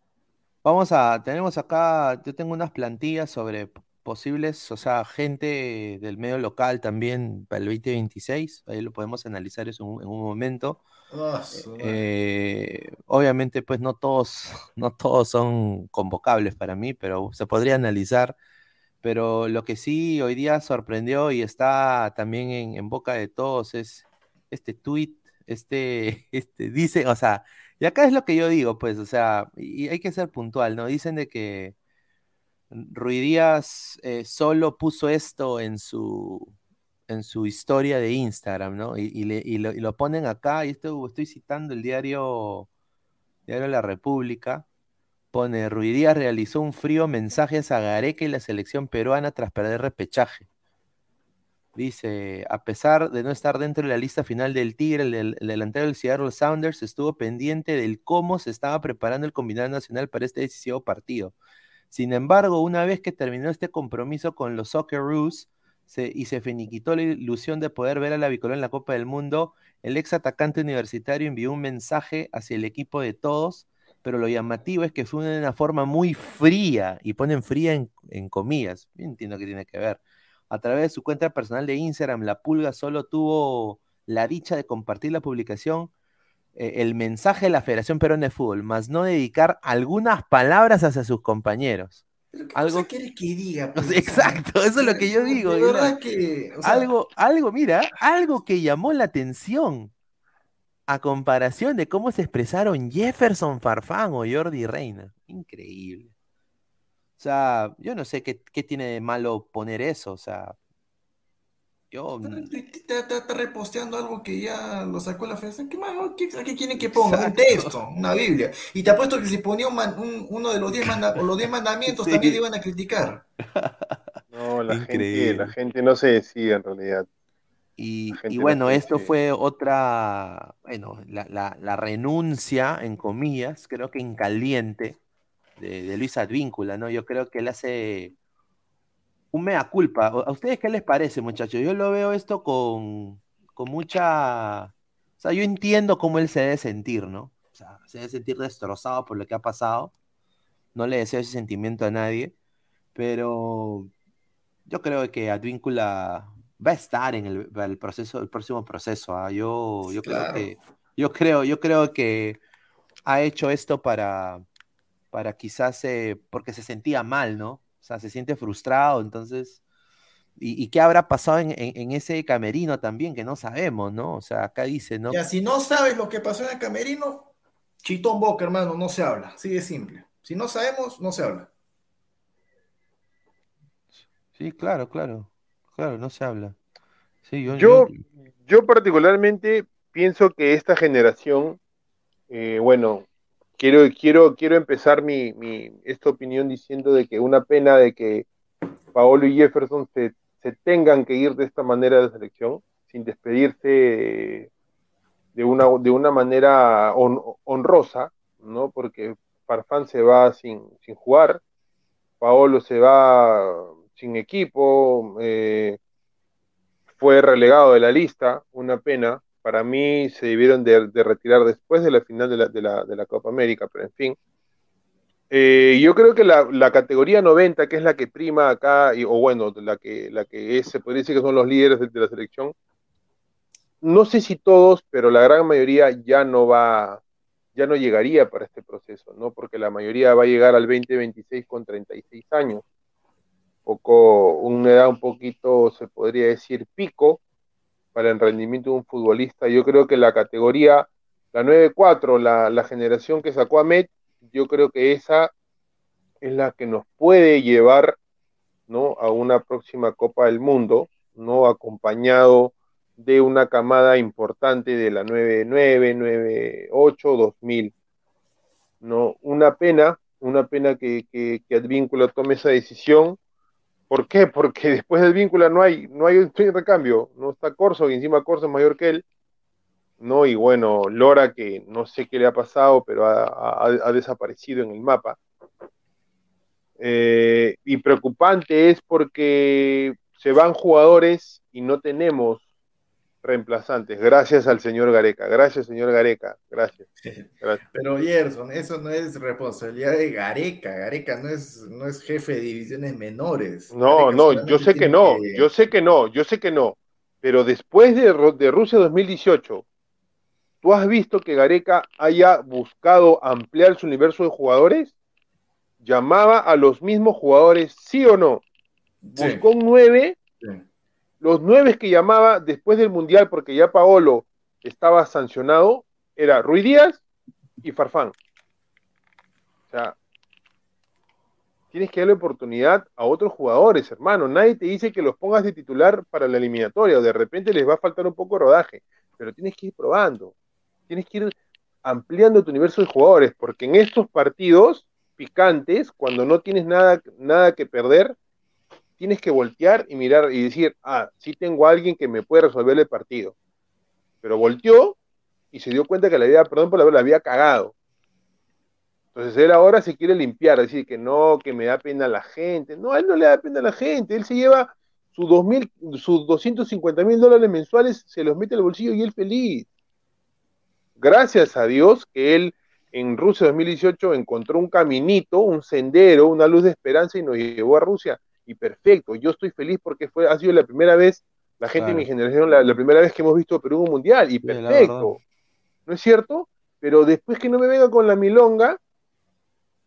Vamos a, tenemos acá, yo tengo unas plantillas sobre posibles, o sea, gente del medio local también para el 2026, ahí lo podemos analizar eso en un, momento. Ah, eh, obviamente, pues no todos, no todos son convocables para mí, pero se podría analizar. Pero lo que sí hoy día sorprendió y está también en, boca de todos es este tweet, este, este, dice, o sea, y acá es lo que yo digo, pues, o sea, y hay que ser puntual, ¿no? Dicen de que Ruidías eh, solo puso esto en su, en su historia de Instagram, ¿no? Y, lo, ponen acá, y esto, estoy citando el diario, diario La República, pone, Ruidías realizó un frío mensaje a Gareca y la selección peruana tras perder repechaje. Dice, a pesar de no estar dentro de la lista final del Tigre, el, delantero del Seattle Sounders estuvo pendiente del cómo se estaba preparando el combinado nacional para este decisivo partido. Sin embargo, una vez que terminó este compromiso con los Socceroos y se finiquitó la ilusión de poder ver a la bicolor en la Copa del Mundo, el ex atacante universitario envió un mensaje hacia el equipo de todos, pero lo llamativo es que fue de una forma muy fría, y ponen fría en, en comillas, entiendo que tiene que ver. A través de su cuenta personal de Instagram, la Pulga solo tuvo la dicha de compartir la publicación eh, el mensaje de la Federación Peruana de Fútbol, más no dedicar algunas palabras hacia sus compañeros. algo que diga? Pues, exacto, eso es lo que yo digo. algo, algo, mira, algo que llamó la atención a comparación de cómo se expresaron Jefferson Farfán o Jordi Reina. Increíble. O sea, yo no sé qué, qué tiene de malo poner eso. O sea, Yo... Está, reposteando algo que ya lo sacó la FES. ¿Qué más? ¿A qué quieren que ponga? Un texto, una Biblia. Y te apuesto que si ponía uno de los diez, los mandamientos también iban a criticar. No, la gente, la gente no se decide en realidad. Y, bueno, esto fue otra, bueno, la, renuncia, en comillas, creo que en caliente, de, de Luis Advíncula, ¿no? Yo creo que él hace un mea culpa. ¿A ustedes qué les parece, muchachos? Yo lo veo esto con, con mucha... O sea, yo entiendo cómo él se debe sentir, ¿no? O sea, se debe sentir destrozado por lo que ha pasado. No le deseo ese sentimiento a nadie, pero yo creo que Advíncula va a estar en el, proceso, el próximo proceso. ¿ah? Yo, yo creo que, yo creo, yo creo que ha hecho esto para, para quizás eh, porque se sentía mal, ¿no? O sea, se siente frustrado, entonces, ¿y, qué habrá pasado en, ese camerino también? Que no sabemos, ¿no? O sea, acá dice, ¿no? Ya, si no sabes lo que pasó en el camerino, chitón boca, hermano, no se habla, así de simple. Si no sabemos, no se habla. Sí, claro, claro, claro, no se habla. Sí, yo, yo, yo particularmente pienso que esta generación, eh, bueno, quiero, quiero, quiero empezar mi, esta opinión diciendo de que una pena de que Paolo y Jefferson se, tengan que ir de esta manera de selección, sin despedirse de una, de una manera honrosa, ¿no? Porque Farfán se va sin, sin jugar, Paolo se va sin equipo, eh, fue relegado de la lista, una pena, para mí se debieron de, retirar después de la final de la, Copa América, pero en fin. Eh, yo creo que la, categoría 90, que es la que prima acá, o bueno, la que, la que es, se podría decir que son los líderes de, la selección, no sé si todos, pero la gran mayoría ya no va, ya no llegaría para este proceso, ¿no? Porque la mayoría va a llegar al 2026 con 36 años. Poco, una edad un poquito, se podría decir, pico, para el rendimiento de un futbolista. Yo creo que la categoría, la 9-4, la, generación que sacó a Met, yo creo que esa es la que nos puede llevar ¿no? a una próxima Copa del Mundo, ¿no? acompañado de una camada importante de la 9-9, 9-8, 2000. ¿no? Una pena, una pena que, que, que Advíncula tome esa decisión. ¿Por qué? Porque después del vínculo no hay, no hay un recambio. No está Corso, y encima Corso es mayor que él. ¿no? Y bueno, Lora, que no sé qué le ha pasado, pero ha, desaparecido en el mapa. Eh, y preocupante es porque se van jugadores y no tenemos reemplazantes. Gracias al señor Gareca. Gracias, señor Gareca. Gracias. Pero Gerson, eso no es responsabilidad de Gareca. Gareca no es, no es jefe de divisiones menores. No, no, yo sé que no. Yo sé que no. Yo sé que no. Pero después de, de Rusia 2018, ¿tú has visto que Gareca haya buscado ampliar su universo de jugadores? ¿Llamaba a los mismos jugadores, sí o no? Buscó un 9 los nueve que llamaba después del Mundial, porque ya Paolo estaba sancionado, era Ruiz Díaz y Farfán. O sea, tienes que darle oportunidad a otros jugadores, hermano. Nadie te dice que los pongas de titular para la eliminatoria o de repente les va a faltar un poco de rodaje, pero tienes que ir probando. Tienes que ir ampliando tu universo de jugadores, porque en estos partidos picantes, cuando no tienes nada, nada que perder, tienes que voltear y mirar y decir, ah, sí tengo a alguien que me puede resolver el partido. Pero volteó y se dio cuenta que la había, perdón por la había cagado. Entonces él ahora se quiere limpiar, decir que no, que me da pena la gente. No, a él no le da pena a la gente. Él se lleva sus, 2000, sus 250 mil dólares mensuales, se los mete al bolsillo y él feliz. Gracias a Dios que él en Rusia 2018 encontró un caminito, un sendero, una luz de esperanza y nos llevó a Rusia y perfecto. Yo estoy feliz porque fue, ha sido la primera vez, la gente de mi generación, la, primera vez que hemos visto Perú un mundial, y perfecto. ¿No es cierto? Pero después que no me venga con la milonga,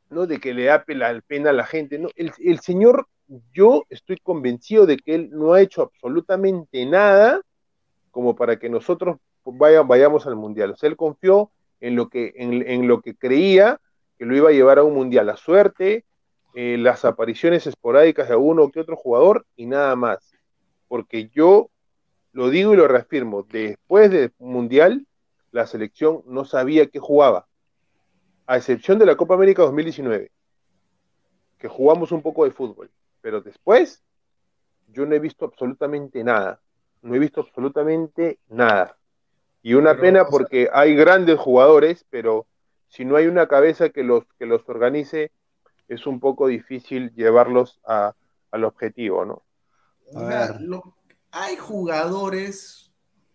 ¿no? De que le da pena a la gente, ¿no? El, el señor, yo estoy convencido de que él no ha hecho absolutamente nada como para que nosotros vayamos al mundial. O sea, él confió en lo que, en, en lo que creía que lo iba a llevar a un mundial. La suerte, eh, las apariciones esporádicas de uno que otro jugador y nada más. Porque yo lo digo y lo reafirmo, después del Mundial, la selección no sabía qué jugaba, a excepción de la Copa América 2019, que jugamos un poco de fútbol, pero después yo no he visto absolutamente nada, no he visto absolutamente nada. Y una pena porque hay grandes jugadores, pero si no hay una cabeza que los, que los organice, es un poco difícil llevarlos a, al objetivo, ¿no? hay jugadores,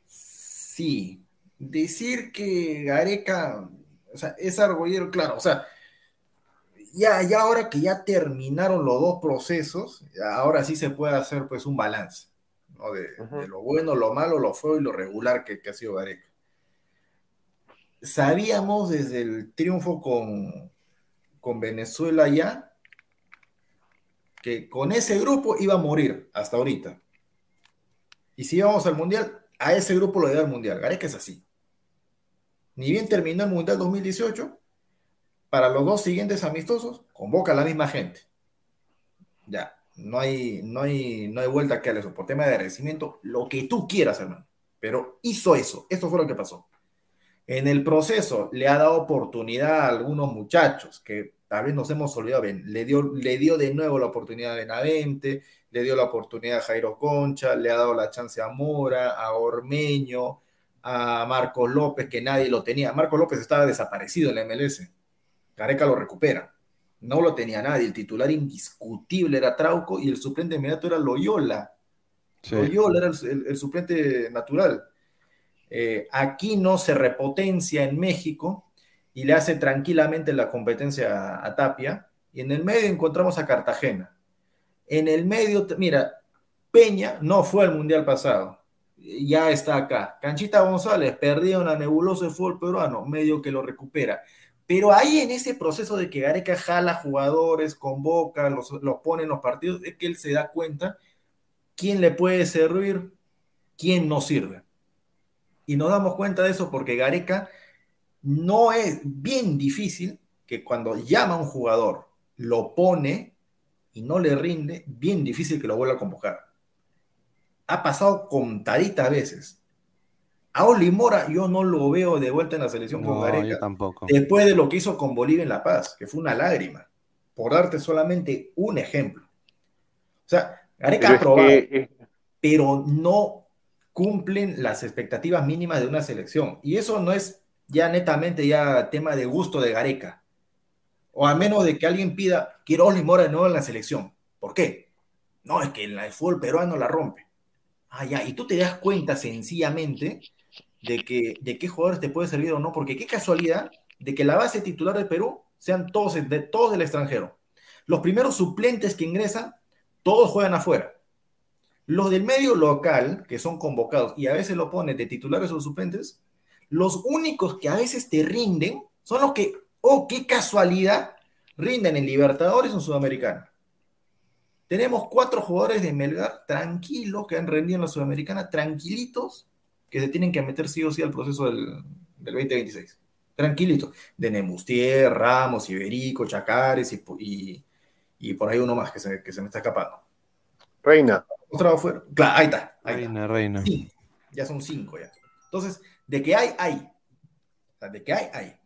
sí. Decir que Gareca, o sea, es argollero, claro, o sea, ya, ya ahora que ya terminaron los dos procesos, ahora sí se puede hacer pues un balance, ¿no? De, lo bueno, lo malo, lo feo y lo regular que, que ha sido Gareca. Sabíamos desde el triunfo con, con Venezuela ya que con ese grupo iba a morir hasta ahorita. Y si íbamos al Mundial, a ese grupo lo iba al Mundial. Gareca es así. Ni bien terminó el Mundial 2018, para los dos siguientes amistosos, convoca a la misma gente. Ya, no hay, no hay, no hay vuelta que darle eso. Por tema de agradecimiento, lo que tú quieras, hermano. Pero hizo eso. Eso fue lo que pasó. En el proceso le ha dado oportunidad a algunos muchachos que tal vez nos hemos olvidado, le dio, le dio de nuevo la oportunidad a Benavente, le dio la oportunidad a Jairo Concha, le ha dado la chance a Mora, a Ormeño, a Marcos López, que nadie lo tenía. Marcos López estaba desaparecido en la MLS. Careca lo recupera. No lo tenía nadie. El titular indiscutible era Trauco y el suplente inmediato era Loyola. Loyola era el, suplente natural. Eh, aquí no se repotencia en México y le hace tranquilamente la competencia a, Tapia. Y en el medio encontramos a Cartagena. En el medio, mira, Peña no fue al Mundial pasado. Ya está acá. Canchita González perdió una nebulosa de fútbol peruano, medio que lo recupera. Pero ahí en ese proceso de que Gareca jala jugadores, convoca, los, los pone en los partidos, es que él se da cuenta quién le puede servir, quién no sirve. Y nos damos cuenta de eso porque Gareca no es bien difícil que cuando llama a un jugador, lo pone y no le rinde, bien difícil que lo vuelva a convocar. Ha pasado contaditas veces. A Oli Mora yo no lo veo de vuelta en la selección con Gareca. tampoco. Después de lo que hizo con Bolivia en La Paz, que fue una lágrima. Por darte solamente un ejemplo. O sea, Gareca ha probado, pero no cumplen las expectativas mínimas de una selección. Y eso no es ya netamente ya tema de gusto de Gareca. O a menos de que alguien pida, quiero Oli Mora de nuevo en la selección. ¿Por qué? No, es que el fútbol peruano la rompe. Ah, ya, y tú te das cuenta sencillamente de, que, de qué jugadores te puede servir o no, porque qué casualidad de que la base titular de Perú sean todos, de, todos del extranjero. Los primeros suplentes que ingresan, todos juegan afuera. Los del medio local, que son convocados y a veces lo ponen de titulares o suplentes, los únicos que a veces te rinden son los que, oh, qué casualidad, rinden en Libertadores o en Sudamericana. Tenemos cuatro jugadores de Melgar tranquilos que han rendido en la Sudamericana, tranquilitos, que se tienen que meter sí o sí al proceso del, 2026. Tranquilitos. De Nemustier, Ramos, Iberico, Chacares y, y, por ahí uno más que se, me está escapando. Reina. Otra afuera. Claro, ahí está. reina, reina. ya son cinco ya. Entonces, de que hay, hay. de que hay, hay.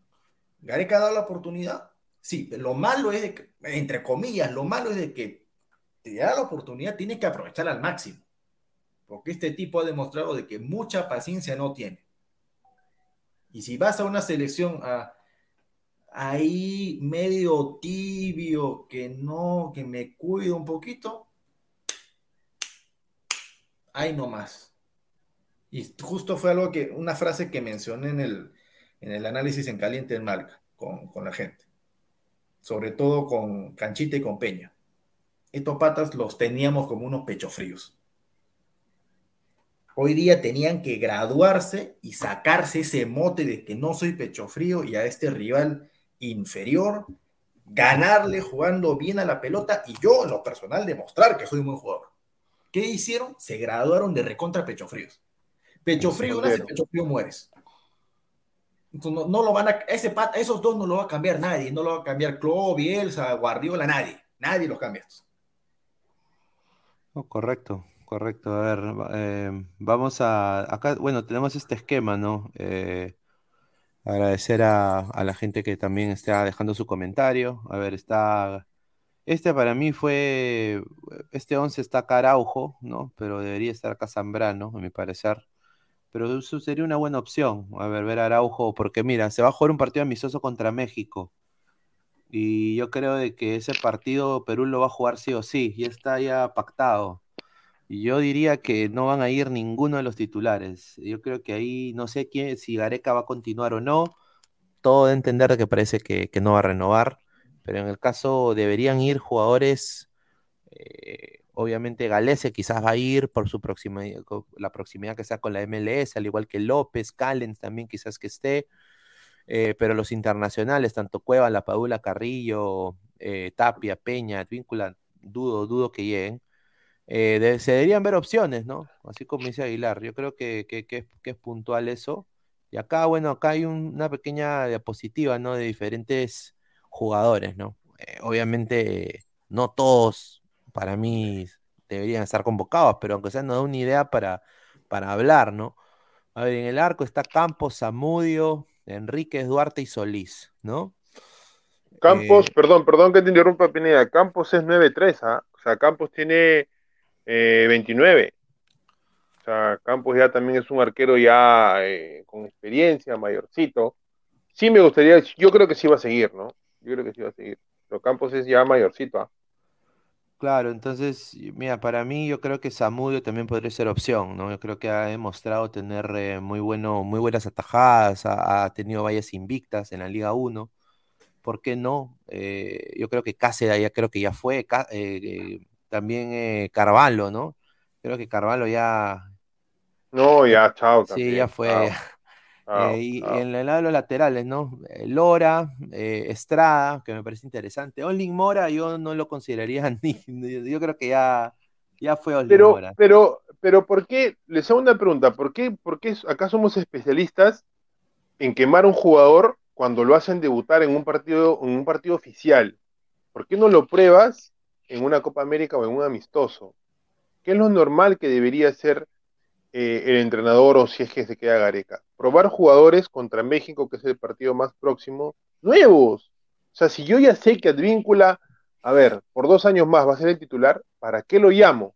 Gareca ha dado la oportunidad. Sí, lo malo es de que, entre comillas, lo malo es de que te da la oportunidad, tienes que aprovechar al máximo. Porque este tipo ha demostrado de que mucha paciencia no tiene. Y si vas a una selección ahí medio tibio, que no, que me cuido un poquito, ahí nomás. Y justo fue algo que, una frase que mencioné en el, en el análisis en caliente en marca con, con la gente. Sobre todo con Canchita y con Peña. Estos patas los teníamos como unos pechos fríos. Hoy día tenían que graduarse y sacarse ese mote de que no soy pecho frío y a este rival inferior, ganarle jugando bien a la pelota y yo en lo personal demostrar que soy un buen jugador. ¿Qué hicieron? Se graduaron de recontra pecho fríos. Pecho frío nace, pecho frío mueres. no, lo van a, ese esos dos no lo va a cambiar nadie, no lo va a cambiar Klopp, Bielsa, Guardiola, nadie, nadie los cambia. correcto, correcto. A ver, eh, vamos a. Acá, bueno, tenemos este esquema, ¿no? Eh, agradecer a, a, la gente que también está dejando su comentario. A ver, está. Este para mí fue. Este 11 está Caraujo, ¿no? Pero debería estar acá Zambrano, a mi parecer. Pero eso sería una buena opción. A ver, ver a Araujo, porque mira, se va a jugar un partido amistoso contra México. Y yo creo de que ese partido Perú lo va a jugar sí o sí, y está ya pactado. Y yo diría que no van a ir ninguno de los titulares. Yo creo que ahí no sé quién, si Gareca va a continuar o no. Todo de entender que parece que, no va a renovar. Pero en el caso deberían ir jugadores. Eh, obviamente Galese quizás va a ir por su proximidad, la proximidad que está con la MLS, al igual que López, Callens también quizás que esté. Eh, pero los internacionales, tanto Cueva, La Padula, Carrillo, eh, Tapia, Peña, Advíncula, dudo, dudo que lleguen. Eh, se deberían ver opciones, ¿no? Así como dice Aguilar. Yo creo que, es, puntual eso. Y acá, bueno, acá hay una pequeña diapositiva, ¿no? De diferentes jugadores, ¿no? obviamente, no todos, para mí, deberían estar convocados, pero aunque sea, nos da una idea para, para hablar, ¿no? A ver, en el arco está Campos, Zamudio, Enrique Duarte y Solís, ¿no? Campos, eh, perdón, perdón que te interrumpa, Pineda. Campos es 9-3, ¿ah? O sea, Campos tiene 29. Eh, o sea, Campos ya también es un arquero ya eh, con experiencia, mayorcito. Sí me gustaría, yo creo que sí va a seguir, ¿no? Yo creo que sí va a seguir. Pero Campos es ya mayorcito, ¿ah? Claro, entonces, mira, para mí yo creo que Samudio también podría ser opción, ¿no? Yo creo que ha demostrado tener eh, muy bueno, muy buenas atajadas, ha, tenido vallas invictas en la Liga 1. ¿Por qué no? Eh, yo creo que Cáceres ya creo que ya fue, eh, también Carvalho, ¿no? Creo que Carvalho ya... No, ya, chao. Sí, ya fue. Eh, y, en el lado de los laterales, ¿no? Eh, Lora, eh, Estrada, que me parece interesante. Olin Mora, yo no lo consideraría ni. Yo creo que ya, ya fue Olin pero, Mora. Pero, pero, ¿por qué? Les hago una pregunta. ¿Por qué, ¿Por qué acá somos especialistas en quemar a un jugador cuando lo hacen debutar en un partido, en un partido oficial? ¿Por qué no lo pruebas en una Copa América o en un amistoso? ¿Qué es lo normal que debería ser eh, el entrenador o si es que se queda Gareca. Probar jugadores contra México, que es el partido más próximo, nuevos. O sea, si yo ya sé que Advíncula, a ver, por dos años más va a ser el titular, ¿para qué lo llamo?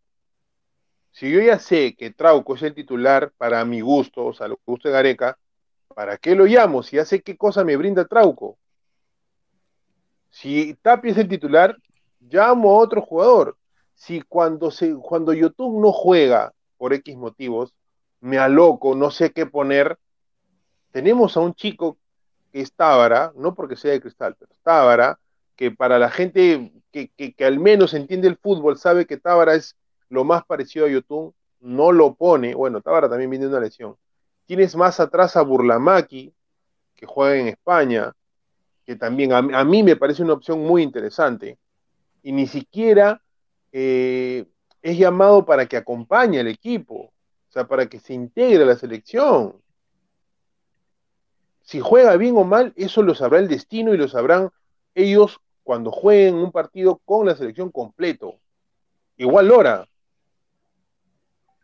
Si yo ya sé que Trauco es el titular para mi gusto, o sea, lo que guste Gareca, ¿para qué lo llamo? Si ya sé qué cosa me brinda Trauco. Si Tapia es el titular, llamo a otro jugador. Si cuando, se, cuando YouTube no juega por X motivos, me aloco, no sé qué poner. Tenemos a un chico que es Tábara, no porque sea de cristal, pero Tábara, que para la gente que, al menos entiende el fútbol sabe que Tábara es lo más parecido a Yotun, no lo pone. Bueno, Tábara también viene de una lesión. Tienes más atrás a Burlamaki, que juega en España, que también a, mí me parece una opción muy interesante. Y ni siquiera eh, es llamado para que acompañe al equipo, o sea, para que se integre a la selección. Si juega bien o mal, eso lo sabrá el destino y lo sabrán ellos cuando jueguen un partido con la selección completo. Igual Lora.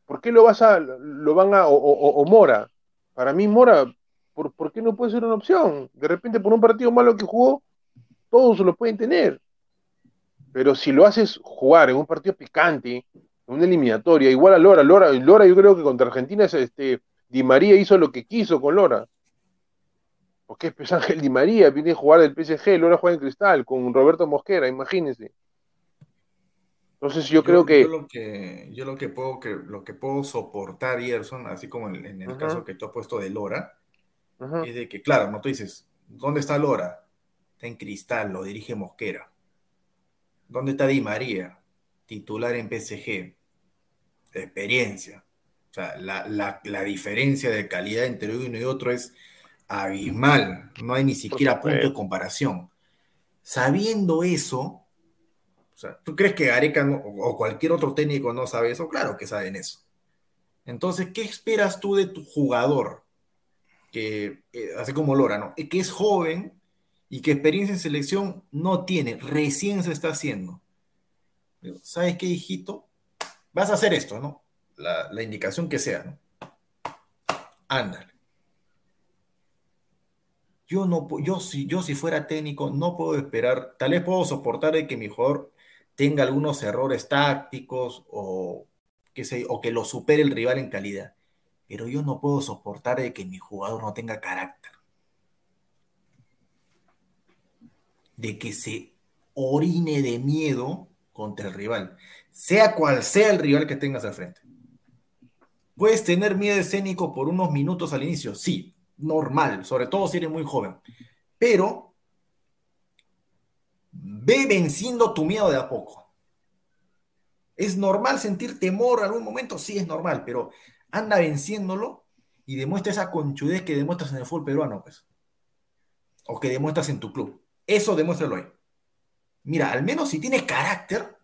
¿Por qué lo vas a, lo van a, o, Mora? Para mí Mora, ¿por, ¿por, qué no puede ser una opción? De repente por un partido malo que jugó, todos lo pueden tener. Pero si lo haces jugar en un partido picante, en una eliminatoria, igual a Lora, Lora, Lora yo creo que contra Argentina este, Di María hizo lo que quiso con Lora. Porque es Ángel Di María, viene a jugar del PSG, Lora juega en Cristal, con Roberto Mosquera, imagínense. Entonces yo, creo que... Yo lo que, yo lo que puedo, que, lo que puedo soportar, Gerson, así como en, el caso que tú has puesto de Lora, es de que, claro, no tú dices, ¿dónde está Lora? Está en Cristal, lo dirige Mosquera. ¿Dónde está Di María? Titular en PSG. experiencia. O sea, la, diferencia de calidad entre uno y otro es abismal. No hay ni siquiera punto de comparación. Sabiendo eso, o sea, ¿tú crees que Gareca o cualquier otro técnico no sabe eso? Claro que saben eso. Entonces, ¿qué esperas tú de tu jugador? Que, eh, así como Lora, ¿no? Que es joven, y que experiencia en selección no tiene, recién se está haciendo. ¿Sabes qué, hijito? Vas a hacer esto, ¿no? la, indicación que sea, ¿no? Ándale. Yo no yo si yo si fuera técnico no puedo esperar, tal vez puedo soportar de que mi jugador tenga algunos errores tácticos o que se, o que lo supere el rival en calidad, pero yo no puedo soportar de que mi jugador no tenga carácter. De que se orine de miedo contra el rival, sea cual sea el rival que tengas al frente. ¿Puedes tener miedo escénico por unos minutos al inicio? Sí, normal, sobre todo si eres muy joven. Pero ve venciendo tu miedo de a poco. ¿Es normal sentir temor en algún momento? Sí, es normal, pero anda venciéndolo y demuestra esa conchudez que demuestras en el fútbol peruano, pues. O que demuestras en tu club. Eso demuéstralo ahí. Mira, al menos si tienes carácter,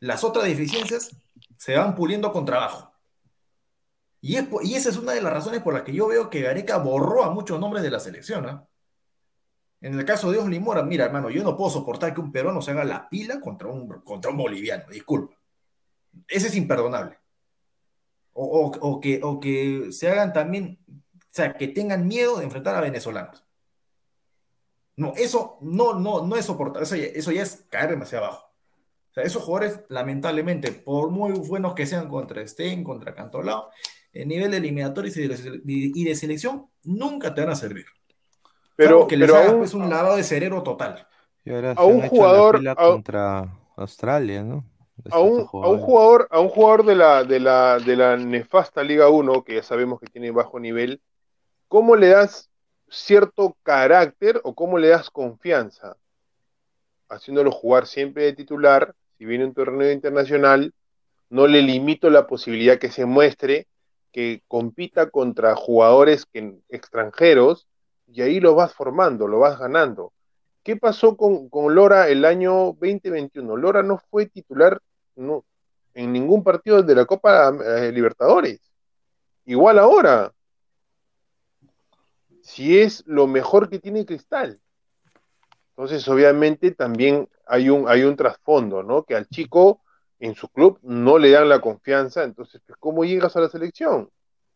las otras deficiencias se van puliendo con trabajo. Y, esa es una de las razones por las que yo veo que Gareca borró a muchos nombres de la selección. ¿ah? En el caso de Osli Mora, mira, hermano, yo no puedo soportar que un peruano se haga la pila contra un, contra un boliviano, disculpa. Ese es imperdonable. O, que, o que se hagan también, o sea, que tengan miedo de enfrentar a venezolanos. No, eso no, no, no es soportable, eso eso ya es caer demasiado abajo esos jugadores, lamentablemente, por muy buenos que sean contra Stein, contra Cantolao, en nivel de eliminatorios y de, selección, nunca te van a servir. Pero, que les hagas pues, un lavado de cerebro total. a un jugador contra Australia, ¿no? A un, jugador, a un jugador de la, de la, de la nefasta Liga 1, que ya sabemos que tiene bajo nivel, ¿cómo le das cierto carácter o cómo le das confianza? Haciéndolo jugar siempre de titular si viene un torneo internacional, no le limito la posibilidad que se muestre, que compita contra jugadores que, extranjeros, y ahí lo vas formando, lo vas ganando. ¿Qué pasó con, Lora el año 2021? Lora no fue titular no, en ningún partido de la Copa eh, Libertadores. Igual ahora. Si es lo mejor que tiene Cristal. Entonces, obviamente, también hay un, hay un trasfondo, ¿no? Que al chico en su club no le dan la confianza, entonces, pues, ¿cómo llegas a la selección?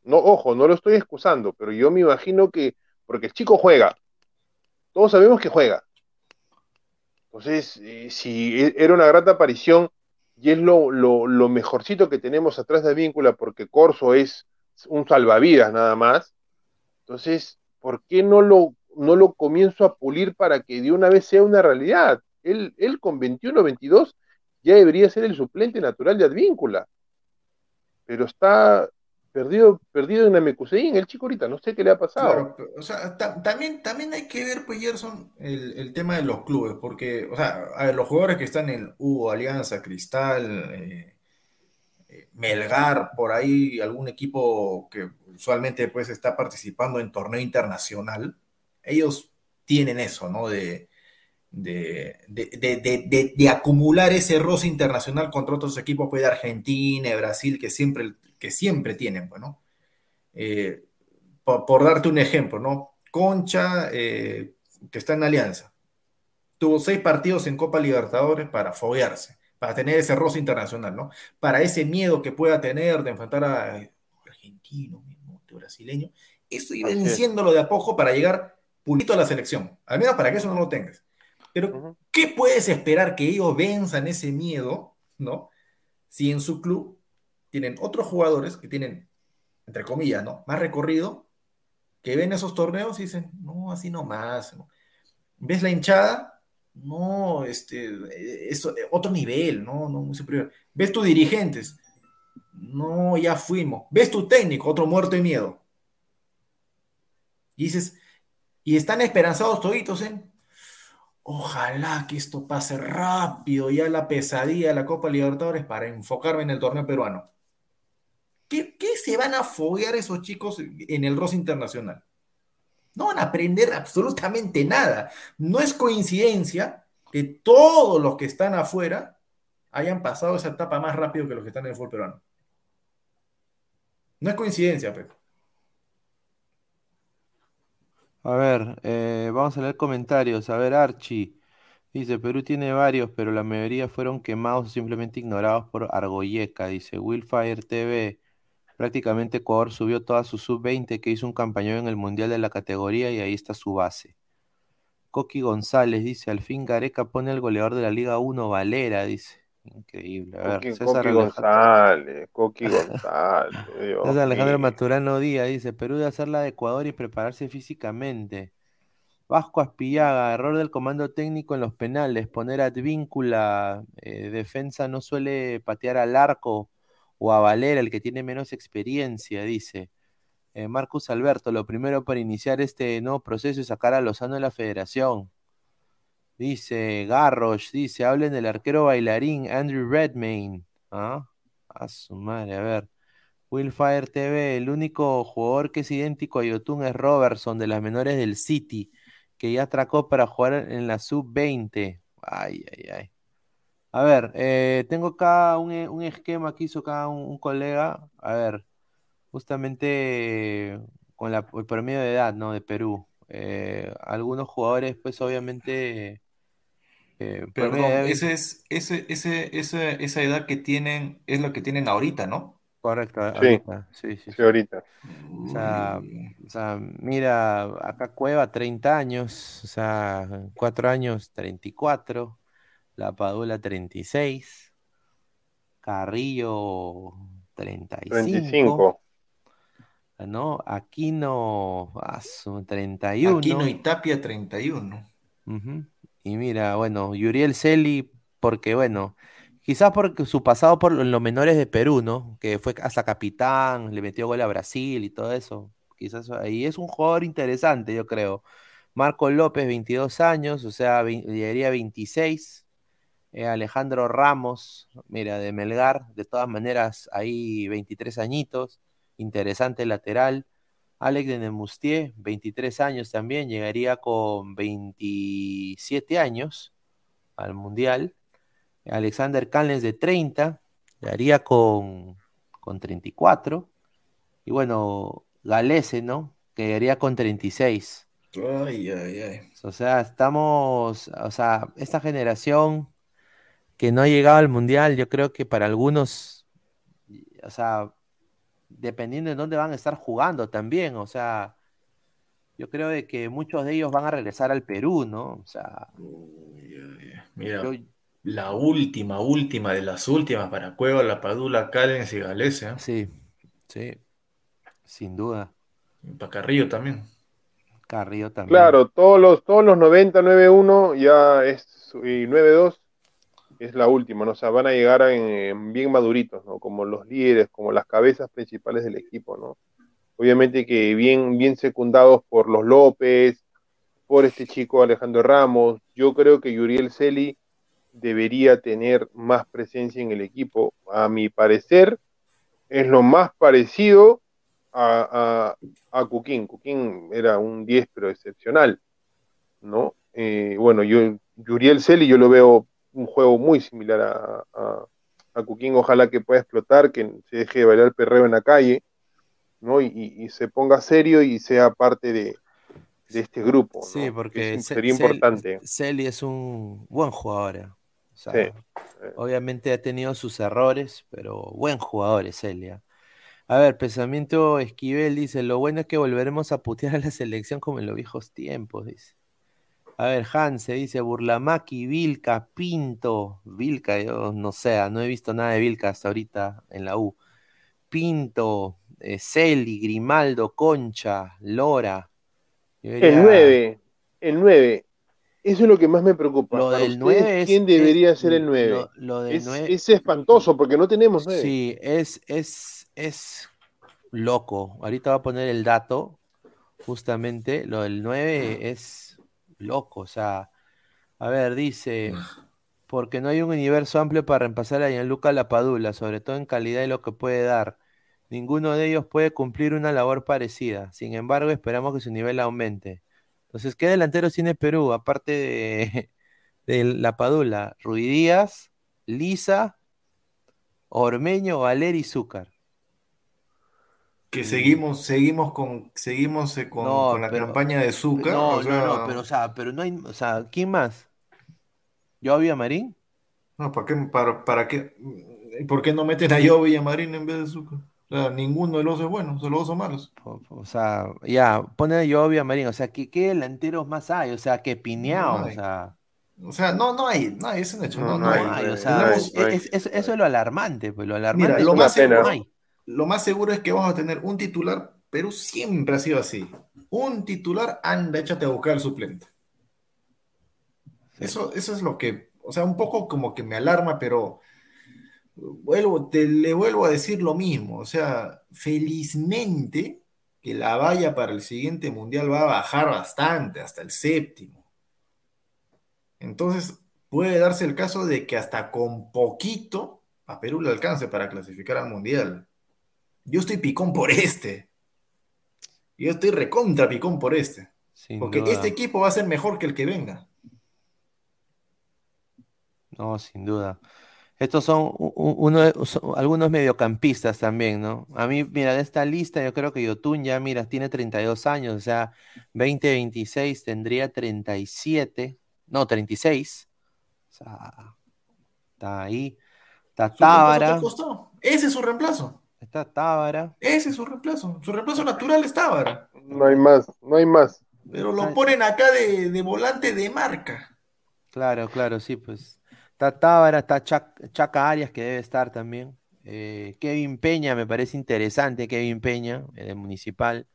No, ojo, no lo estoy excusando, pero yo me imagino que, porque el chico juega, todos sabemos que juega. Entonces, eh, si e, era una grata aparición y es lo, lo, lo mejorcito que tenemos atrás de Víncula, porque Corso es un salvavidas nada más, entonces, ¿por qué no lo no lo comienzo a pulir para que de una vez sea una realidad. Él, él con 21 22 ya debería ser el suplente natural de Advíncula. Pero está perdido, perdido en la en el chico ahorita, no sé qué le ha pasado. o sea, también, también hay que ver, pues, Gerson, el, tema de los clubes, porque, o sea, los jugadores que están en Hugo, Alianza, Cristal, eh, Melgar, por ahí, algún equipo que usualmente pues está participando en torneo internacional, ellos tienen eso, ¿no? De, de, acumular ese roce internacional contra otros equipos pues, de Argentina, Brasil, que siempre, que siempre tienen, bueno. Pues, eh, por, darte un ejemplo, ¿no? Concha, eh, que está en Alianza, tuvo seis partidos en Copa Libertadores para foguearse, para tener ese roce internacional, ¿no? Para ese miedo que pueda tener de enfrentar a argentino, mismo, brasileño, eso ir venciéndolo de a poco para llegar pulito a la selección, al menos para que eso no lo tengas. Pero, ¿qué puedes esperar que ellos venzan ese miedo, ¿no? Si en su club tienen otros jugadores que tienen, entre comillas, ¿no? Más recorrido, que ven esos torneos y dicen, no, así no más. ¿Ves la hinchada? No, este, es otro nivel, no, no, muy superior. ¿Ves tus dirigentes? No, ya fuimos. ¿Ves tu técnico? Otro muerto de miedo. Y dices, y están esperanzados toditos en, ojalá que esto pase rápido, ya la pesadilla de la Copa Libertadores para enfocarme en el torneo peruano. ¿Qué, se van a foguear esos chicos en el ROS internacional? No van a aprender absolutamente nada. No es coincidencia que todos los que están afuera hayan pasado esa etapa más rápido que los que están en el fútbol peruano. No es coincidencia, Pepe. A ver, eh, vamos a leer comentarios. A ver, Archie. Dice, Perú tiene varios, pero la mayoría fueron quemados o simplemente ignorados por Argoyeca. Dice, Willfire TV. Prácticamente Ecuador subió toda su sub-20 que hizo un campañón en el Mundial de la categoría y ahí está su base. Coqui González dice, al fin Gareca pone al goleador de la Liga 1, Valera, dice. Increíble. A ver, Coqui, César Coqui Alejandro, González, Coqui González. Dios César Alejandro mío. Maturano Díaz dice, Perú de hacer la de Ecuador y prepararse físicamente. Vasco Aspillaga, error del comando técnico en los penales, poner Advíncula, eh, defensa no suele patear al arco o a Valera, el que tiene menos experiencia, dice. Eh, Marcus Alberto, lo primero para iniciar este nuevo proceso es sacar a Lozano de la federación. Dice Garrosh, dice, hablen del arquero bailarín Andrew Redmayne. ¿Ah? A su madre, a ver. Willfire TV, el único jugador que es idéntico a Yotun es Robertson de las menores del City, que ya atracó para jugar en la sub-20. Ay, ay, ay. A ver, eh, tengo acá un, e- un esquema que hizo acá un, un colega. A ver, justamente con la, el promedio de edad, ¿no? De Perú. Eh, algunos jugadores, pues obviamente, eh, Perdón, edad ese es, ese, ese, ese- esa edad que tienen es la que tienen ahorita, ¿no? Correcto, Sí, ahorita, sí, sí, sí, sí. ahorita. O sea, o sea, mira, acá Cueva 30 años, o sea, 4 años 34, La Padula 36, Carrillo 35, 35. ¿no? Aquino ah, su Aquino 31. y Tapia 31. ujú. Y mira, bueno, Yuriel Celi, porque bueno, quizás porque su pasado por los menores de Perú, ¿no? Que fue hasta capitán, le metió gol a Brasil y todo eso. Quizás ahí es un jugador interesante, yo creo. Marco López, 22 años, o sea, llegaría a 26. Eh, Alejandro Ramos, mira, de Melgar, de todas maneras, ahí 23 añitos, interesante lateral. Alex de Nemustier, 23 años también, llegaría con 27 años al Mundial. Alexander Callens de 30, llegaría con, con 34. Y bueno, Galese, ¿no? Que llegaría con 36. Ay, ay, ay. O sea, estamos, o sea, esta generación que no ha llegado al mundial, yo creo que para algunos, o sea, dependiendo de dónde van a estar jugando también, o sea, yo creo de que muchos de ellos van a regresar al Perú, ¿no? O sea. Mira, yo, la última, última de las últimas para Cueva, La Padula, Callens y Galese, ¿eh? sí, sí, sin duda. Y para Carrillo también. Carrillo también. Claro, todos los, todos los 90, 91 ya es, y 92 es la última, ¿no? O sea, van a llegar en, en bien maduritos, ¿no? Como los líderes, como las cabezas principales del equipo, ¿no? Obviamente que bien, bien secundados por los López, por este chico Alejandro Ramos. Yo creo que Yuriel Celi debería tener más presencia en el equipo. A mi parecer, es lo más parecido a, a, a Cuquín. Cuquín era un 10, pero excepcional, ¿no? Eh, bueno, yo, Yuriel Celi, yo lo veo un juego muy similar a, a, a Cuquín. Ojalá que pueda explotar, que se deje de bailar perreo en la calle, ¿no? Y, y- y se ponga serio y sea parte de, de este grupo, ¿no? Sí, porque Es- sería Cel- importante. Celi es un buen jugador. eh. O sea, Sí, obviamente ha tenido sus errores, pero buen jugador es Celia. A ver, pensamiento Esquivel dice, lo bueno es que volveremos a putear a la selección como en los viejos tiempos, dice. A ver, Hanse dice, Burlamaki, Vilca, Pinto, Vilca, yo no sé, no he visto nada de Vilca hasta ahorita en la U. Pinto, eh, Celi, Grimaldo, Concha, Lora. El diría- 9, el 9, eso es lo que más me preocupa. Lo Para del ustedes, 9 es, ¿quién es- debería ser el 9? Lo, lo del Es, 9 es espantoso porque no tenemos 9. Sí, es, es, es loco. Ahorita voy a poner el dato, justamente, lo del 9 es loco. O sea, a ver, dice, porque no hay un universo amplio para reemplazar a Gianluca Lapadula, sobre todo en calidad y lo que puede dar. Ninguno de ellos puede cumplir una labor parecida. Sin embargo, esperamos que su nivel aumente. Entonces, ¿qué delanteros tiene Perú? Aparte de, de Lapadula, Rui Díaz, Lisa, Ormeño, Valer y Zúcar. Que seguimos, seguimos con, seguimos eh, con, No, con la pero- campaña de Zúcar. No, o sea, no, no, pero o sea, pero no hay, o sea, ¿quién más? ¿Yo a Marín? No, ¿para qué? Para, para qué? ¿Por qué no meten a Yo Marín en vez de Zucker? O sea, ninguno de los es bueno, solo dos son malos. O, sea, ya, pone a Yo Marín, o sea, ¿qué, ¿qué, delanteros más hay? O sea, que Piñao, o sea... O sea, no, no hay, no hay, eso hecho, no, no, hay. O sea, eso es lo alarmante, pues lo alarmante Mira, lo, más seguro, lo más seguro es que vamos a tener un titular, pero siempre ha sido así. Un titular, anda, échate a buscar al suplente. Eso, eso es lo que, o sea, un poco como que me alarma, pero vuelvo, te, le vuelvo a decir lo mismo. O sea, felizmente que la valla para el siguiente mundial va a bajar bastante, hasta el séptimo. Entonces, puede darse el caso de que hasta con poquito a Perú le alcance para clasificar al mundial. Yo estoy picón por este. Yo estoy recontra picón por este. porque este equipo va a ser mejor que el que venga. No, sin duda. Estos son, uno, algunos mediocampistas también, ¿no? A mí, mira, de esta lista yo creo que Yotun ya, mira, tiene 32 años, o sea, 2026 tendría 37, no, 36. O sea, está ahí. Está Tábara. Ese es su reemplazo. Está Tábara. Ese es su reemplazo. Su reemplazo natural es Tábara. No hay más, no hay más. Pero lo ponen acá de, de volante de marca. Claro, claro, sí, pues. Está Tábara, está Chaca Arias, que debe estar también. Eh, Kevin Peña, me parece interesante, Kevin Peña, el municipal.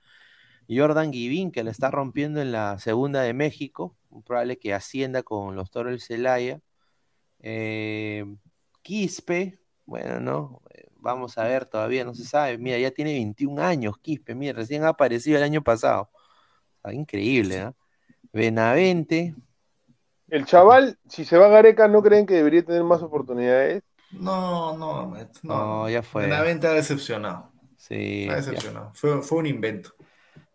Jordan Guivín, que le está rompiendo en la segunda de México. Probable que ascienda con los toros del Celaya. Eh, Quispe, bueno, no, eh, vamos a ver, todavía no se sabe. Mira, ya tiene 21 años Quispe, mira, recién ha aparecido el año pasado. increíble, ¿no? Benavente, el chaval, si se va a Gareca, ¿no creen que debería tener más oportunidades? No, no, no, no ya fue. La venta ha decepcionado. Sí. Ha decepcionado. Fue, fue, un invento.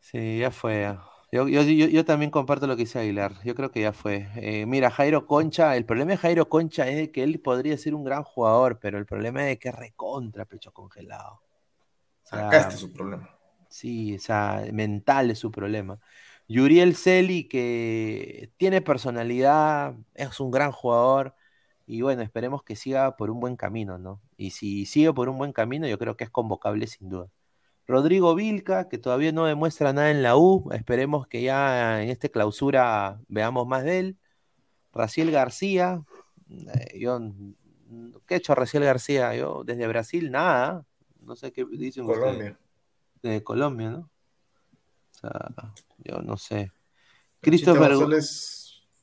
Sí, ya fue. Yo, yo, yo, también comparto lo que dice Aguilar. Yo creo que ya fue. Eh, mira, Jairo Concha, el problema de Jairo Concha es que él podría ser un gran jugador, pero el problema es que es recontra pecho congelado. Acá está su problema. Sí, o sea, mental es su problema. Yuriel Celi, que tiene personalidad, es un gran jugador. Y bueno, esperemos que siga por un buen camino, ¿no? Y si sigue por un buen camino, yo creo que es convocable sin duda. Rodrigo Vilca, que todavía no demuestra nada en la U, esperemos que ya en esta clausura veamos más de él. Raciel García, eh, yo, ¿qué ha hecho Raciel García? Yo desde Brasil nada, no sé qué dicen Colombia. De Colombia, ¿no? O sea, yo no sé. Christopher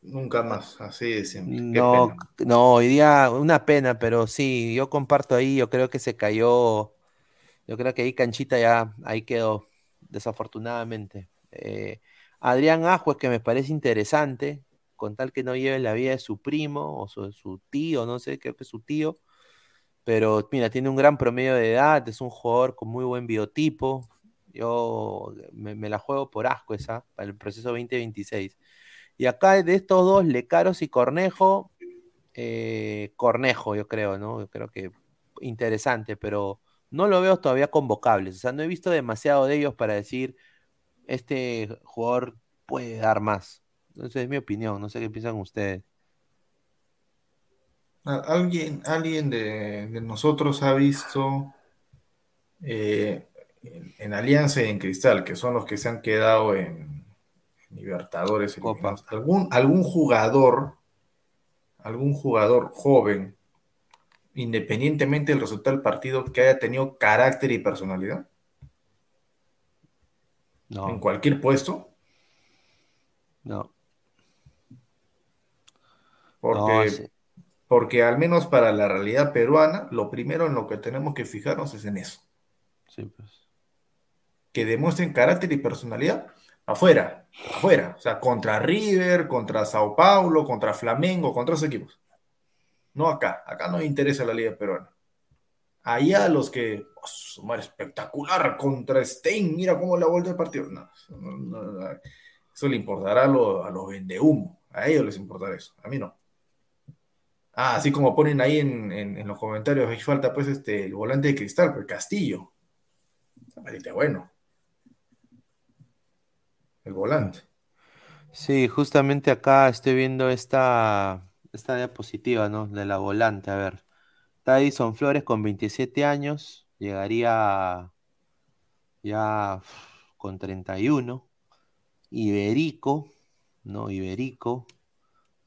nunca más, así de simple. No, no, hoy día una pena, pero sí, yo comparto ahí, yo creo que se cayó, yo creo que ahí Canchita ya, ahí quedó, desafortunadamente. Eh, Adrián Ajuez, que me parece interesante, con tal que no lleve la vida de su primo o su, su tío, no sé, creo que es su tío, pero mira, tiene un gran promedio de edad, es un jugador con muy buen biotipo, yo me, la juego por asco esa, para el proceso 2026. Y acá de estos dos, Lecaros y Cornejo, eh, Cornejo, yo creo, ¿no? Yo creo que interesante, pero no lo veo todavía convocables. O sea, no he visto demasiado de ellos para decir, este jugador puede dar más. Entonces es mi opinión, no sé qué piensan ustedes. ¿Alguien, alguien de, nosotros ha visto eh, en, Alianza y en Cristal, que son los que se han quedado en, Libertadores. ¿Algún, algún jugador, algún jugador joven, independientemente del resultado del partido, que haya tenido carácter y personalidad? No. En cualquier puesto. No. Porque, porque al menos para la realidad peruana, lo primero en lo que tenemos que fijarnos es en eso. Sí, pues que demuestren carácter y personalidad afuera, afuera, o sea, contra River, contra Sao Paulo, contra Flamengo, contra esos equipos. No acá, acá no interesa la liga peruana. Allá los que, oh, espectacular contra Stein, mira cómo la vuelta del partido. No, eso le importará a, los a los a ellos les importará eso, a mí no. Ah, así como ponen ahí en, los comentarios, hay falta pues este, el volante de cristal, el Castillo. Bueno el volante. Sí, justamente acá estoy viendo esta, esta diapositiva, ¿no? De la volante, a ver. Tyson Flores con 27 años, llegaría ya con 31. Iberico, ¿no? Iberico.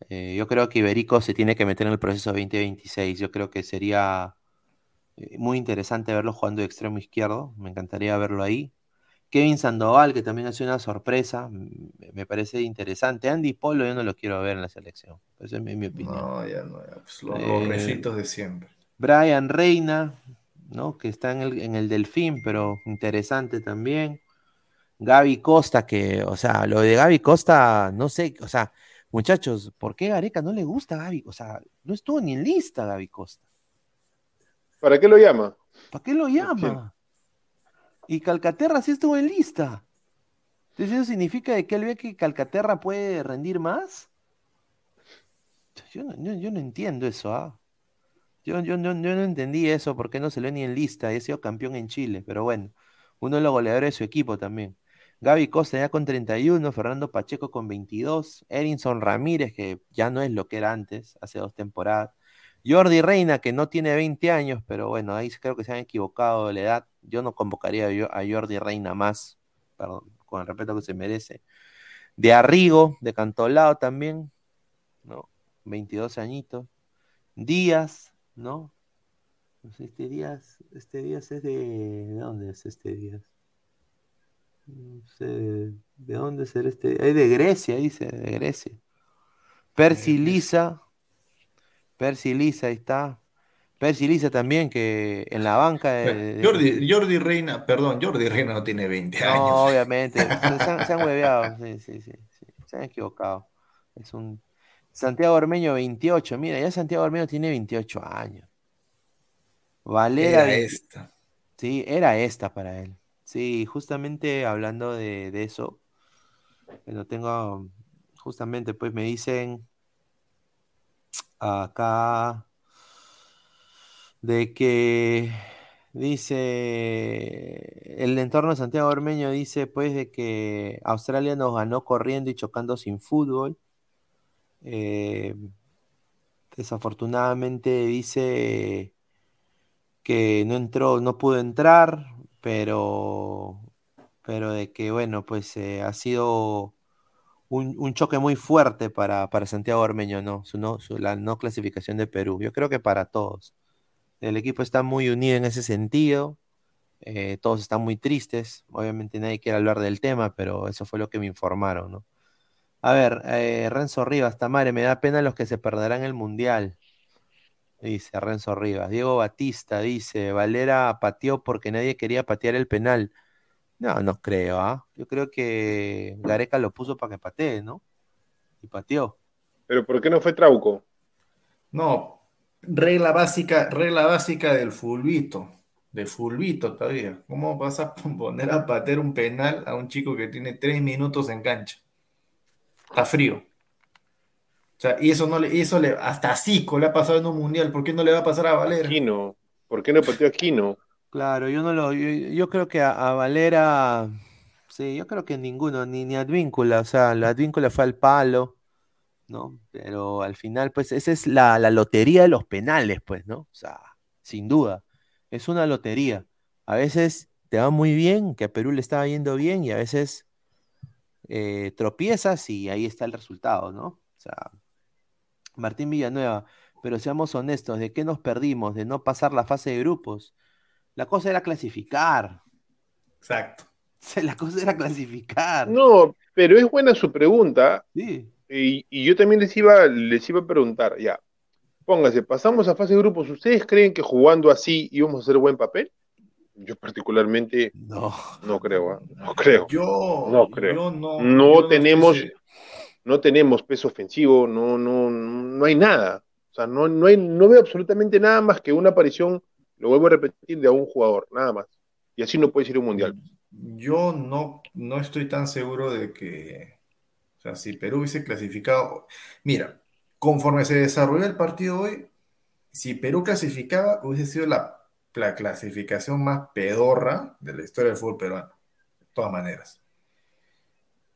Eh, yo creo que Iberico se tiene que meter en el proceso 2026. Yo creo que sería eh, muy interesante verlo jugando de extremo izquierdo. Me encantaría verlo ahí. Kevin Sandoval, que también hace una sorpresa, me parece interesante. Andy Polo yo no lo quiero ver en la selección. Esa es mi, opinión. No, ya no, pues los eh, de siempre. Brian Reina, ¿no? Que está en el, en el Delfín, pero interesante también. Gaby Costa, que, o sea, lo de Gaby Costa, no sé, o sea, muchachos, ¿por qué Gareca no le gusta a Gaby? O sea, no estuvo ni en lista Gaby Costa. ¿Para qué lo llama? ¿Para qué lo llama? Y Calcaterra sí estuvo en lista. Entonces, ¿eso significa que él ve que Calcaterra puede rendir más? Yo no, entiendo eso, ¿ah? Yo, no entendí eso, ¿por qué no se lo ni en lista? He sido campeón en Chile, pero bueno, uno de los goleadores de su equipo también. Gaby Costa ya con 31, Fernando Pacheco con 22, Erinson Ramírez, que ya no es lo que era antes, hace dos temporadas. Jordi Reina, que no tiene 20 años, pero bueno, ahí creo que se han equivocado de la edad. Yo no convocaría a Jordi Reina más, perdón, con el respeto que se merece. De Arrigo, de Cantolao también, ¿no? 22 añitos. Díaz, ¿no? este Díaz, este Díaz es de... ¿De dónde es este Díaz? No sé, ¿de dónde será este? Es de Grecia, dice, de Grecia. Percy Lisa. Percy Lisa, ahí está. Percy Lisa también, que en la banca. De, Jordi, Reina, perdón, Jordi Reina no tiene 20 años. No, obviamente. se, han, hueveado, sí, sí, sí, Se han equivocado. Es un. Santiago Ormeño, 28. Mira, ya Santiago Ormeño tiene 28 años. Valera. Era esta. Sí, era esta para él. Sí, justamente hablando de, eso, lo tengo, justamente pues me dicen acá de que dice el entorno de Santiago Ormeño dice pues de que Australia nos ganó corriendo y chocando sin fútbol. Eh, desafortunadamente dice que no entró, no pudo entrar, pero, pero de que, bueno, pues eh, ha sido un, choque muy fuerte para, Santiago Ormeño, ¿no? Su, no la no clasificación de Perú. Yo creo que para todos. El equipo está muy unido en ese sentido. Eh, todos están muy tristes. Obviamente nadie quiere hablar del tema, pero eso fue lo que me informaron, ¿no? A ver, eh, Renzo Rivas, Tamare, me da pena los que se perderán el Mundial dice Renzo Rivas. Diego Batista dice, Valera pateó porque nadie quería patear el penal. No, no creo, ¿ah? Yo creo que Gareca lo puso para que patee, ¿no? Y pateó. ¿Pero por qué no fue Trauco? No, regla básica, regla básica del fulbito, de fulbito todavía. ¿Cómo vas a poner a patear un penal a un chico que tiene tres minutos en cancha? Está frío sea, y eso no le, eso le, hasta Zico le ha pasado en un mundial, ¿por qué no le va a pasar a Valera? Aquino, ¿por qué no pateó a Aquino? Claro, yo no lo, yo, creo que a, Valera, sí, yo creo que ninguno, ni, ni Advíncula, o sea, la Advíncula fue al palo, ¿no? Pero al final, pues, esa es la, lotería de los penales, pues, ¿no? O sea, sin duda, es una lotería. A veces te va muy bien, que a Perú le estaba yendo bien, y a veces eh, tropiezas y ahí está el resultado, ¿no? O sea, Martín Villanueva, pero seamos honestos, ¿de qué nos perdimos? De no pasar la fase de grupos. La cosa era clasificar. Exacto. La cosa era clasificar. No, pero es buena su pregunta. Sí. Y, yo también les iba, les iba a preguntar, ya, póngase, pasamos a fase de grupos, ¿ustedes creen que jugando así íbamos a hacer buen papel? Yo particularmente no, no creo, ¿ah? no creo. Yo no creo. no, no tenemos, no tenemos peso ofensivo, no, no, no hay nada. O sea, no, no, hay, no veo absolutamente nada más que una aparición, lo vuelvo a repetir, de un jugador, nada más. Y así no puede ser un mundial. Yo no, no estoy tan seguro de que, o sea, si Perú hubiese clasificado, mira, conforme se desarrolló el partido hoy, si Perú clasificaba, hubiese sido la, la clasificación más pedorra de la historia del fútbol peruano, de todas maneras.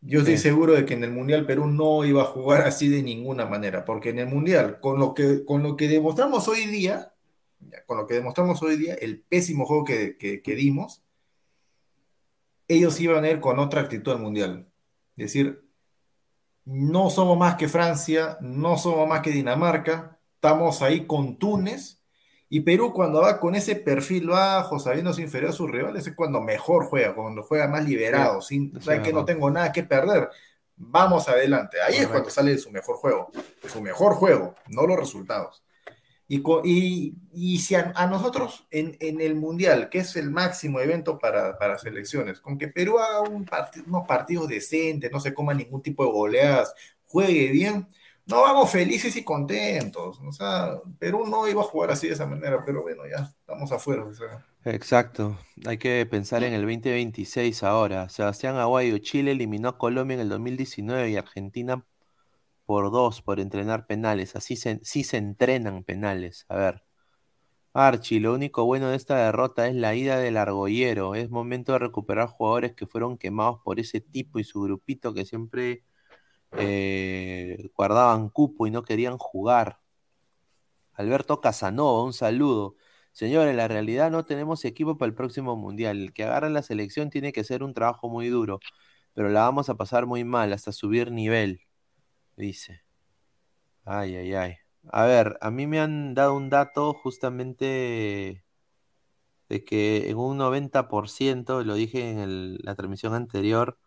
Yo estoy seguro de que en el Mundial Perú no iba a jugar así de ninguna manera, porque en el Mundial, con lo que, con lo que demostramos hoy día, con lo que demostramos hoy día, el pésimo juego que, que dimos, ellos iban a ir con otra actitud al Mundial. Es decir, no somos más que Francia, no somos más que Dinamarca, estamos ahí con Túnez, y Perú cuando va con ese perfil bajo, sabiéndose inferior a sus rivales, es cuando mejor juega, cuando juega más liberado, sin que no tengo nada que perder. Vamos adelante. Ahí es cuando sale su mejor juego. Su mejor juego, no los resultados. Y, y, si a, nosotros en, el Mundial, que es el máximo evento para, para selecciones, con que Perú haga un unos partidos decentes, no se coma ningún tipo de goleadas, juegue bien, no vamos felices y contentos. O sea, Perú no iba a jugar así de esa manera, pero bueno, ya estamos afuera. Exacto, hay que pensar en el 2026 ahora. Sebastián Aguayo, Chile eliminó a Colombia en el 2019 y Argentina por dos por entrenar penales. Así se, sí se entrenan penales. A ver. Archie, lo único bueno de esta derrota es la ida del argollero. Es momento de recuperar jugadores que fueron quemados por ese tipo y su grupito que siempre eh, guardaban cupo y no querían jugar. Alberto Casanova, un saludo. Señores, la realidad no tenemos equipo para el próximo mundial. El que agarra la selección tiene que ser un trabajo muy duro, pero la vamos a pasar muy mal hasta subir nivel, dice. Ay, ay, ay. A ver, a mí me han dado un dato justamente de que en un 90%, lo dije en la transmisión anterior,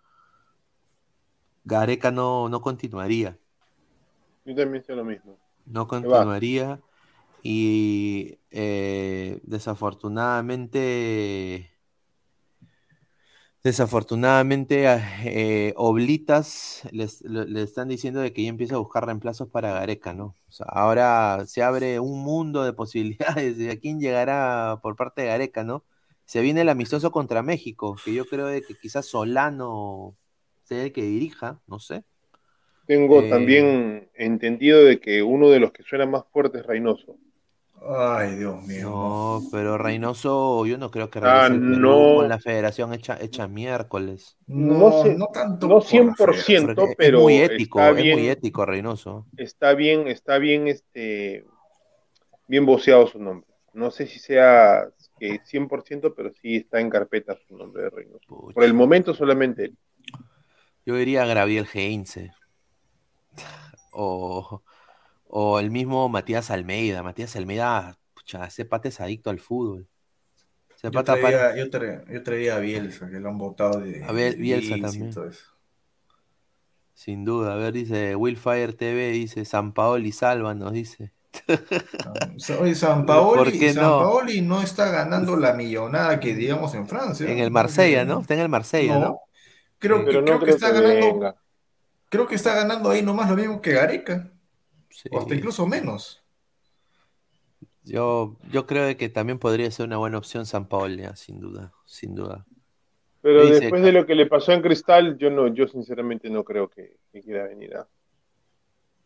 Gareca no, no continuaría. Yo también sé lo mismo. No continuaría y eh, desafortunadamente desafortunadamente eh, Oblitas le están diciendo de que ya empieza a buscar reemplazos para Gareca, ¿no? ahora se abre un mundo de posibilidades de a quién llegará por parte de Gareca, ¿no? Se viene el amistoso contra México, que yo creo de que quizás Solano el que dirija, no sé. Tengo eh, también entendido de que uno de los que suena más fuerte es Reynoso. Ay, Dios mío. No, pero Reynoso, yo no creo que ah, no, con la federación hecha, hecha miércoles. No, sé, no tanto. No 100%, pero. Es muy ético, es muy ético, Reynoso. Está bien, está bien, este. Bien voceado su nombre. No sé si sea que 100%, pero sí está en carpeta su nombre de Reynoso. Por el momento solamente él. Yo diría Graviel Heinze. O, o el mismo Matías Almeida. Matías Almeida, pucha, ese pata es adicto al fútbol. yo, traía, yo, traía, a Bielsa, que lo han votado de. A Bielsa también. Sin duda, a ver, dice Willfire TV, dice San Paoli salva, nos dice. Oye, San Paoli, San no? Paoli no está ganando la millonada que digamos en Francia. En el Marsella, ¿no? Está en el Marsella, ¿no? Creo, que, creo que está ganando. Creo que está ganando ahí nomás lo mismo que Gareca. O hasta incluso menos. Yo, yo creo que también podría ser una buena opción San Paolo, sin duda, sin duda. Pero después de lo que le pasó en Cristal, yo no, yo sinceramente no creo que, quiera venir a.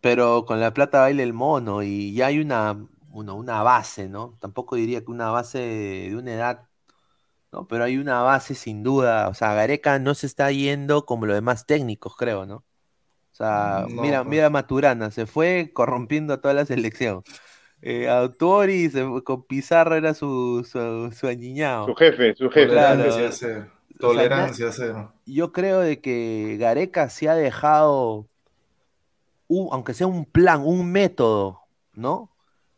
Pero con la plata baila el mono y ya hay una, una, una base, ¿no? Tampoco diría que una base de una edad ¿no? Pero hay una base sin duda, o sea, Gareca no se está yendo como los demás técnicos, creo, ¿no? O sea, mira, pues. mira Maturana, se fue corrompiendo a toda la selección. Eh, Autori con Pizarro era su, su, su añiñado. Su jefe, su jefe. Tolerancia Tolerancia cero. Yo creo de que Gareca se ha dejado, aunque sea un plan, un método, ¿no?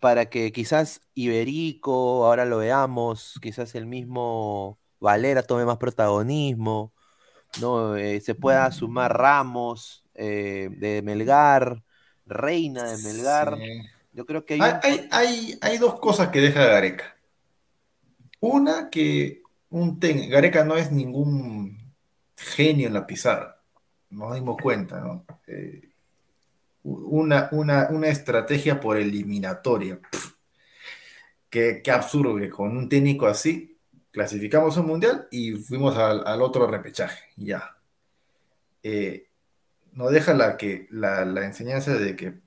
para que quizás Iberico, ahora lo veamos, quizás el mismo Valera tome más protagonismo, ¿no? Eh, se pueda sumar Ramos eh, de Melgar, Reina de Melgar. Yo creo que hay, hay, hay, dos cosas que deja Gareca. Una, que un Gareca no es ningún genio en la pizarra. Nos dimos cuenta, ¿no? Eh, una, una, estrategia por eliminatoria. Qué, absurdo que con un técnico así clasificamos un mundial y fuimos al, otro repechaje. Ya. Eh, no deja la, que, la, enseñanza de que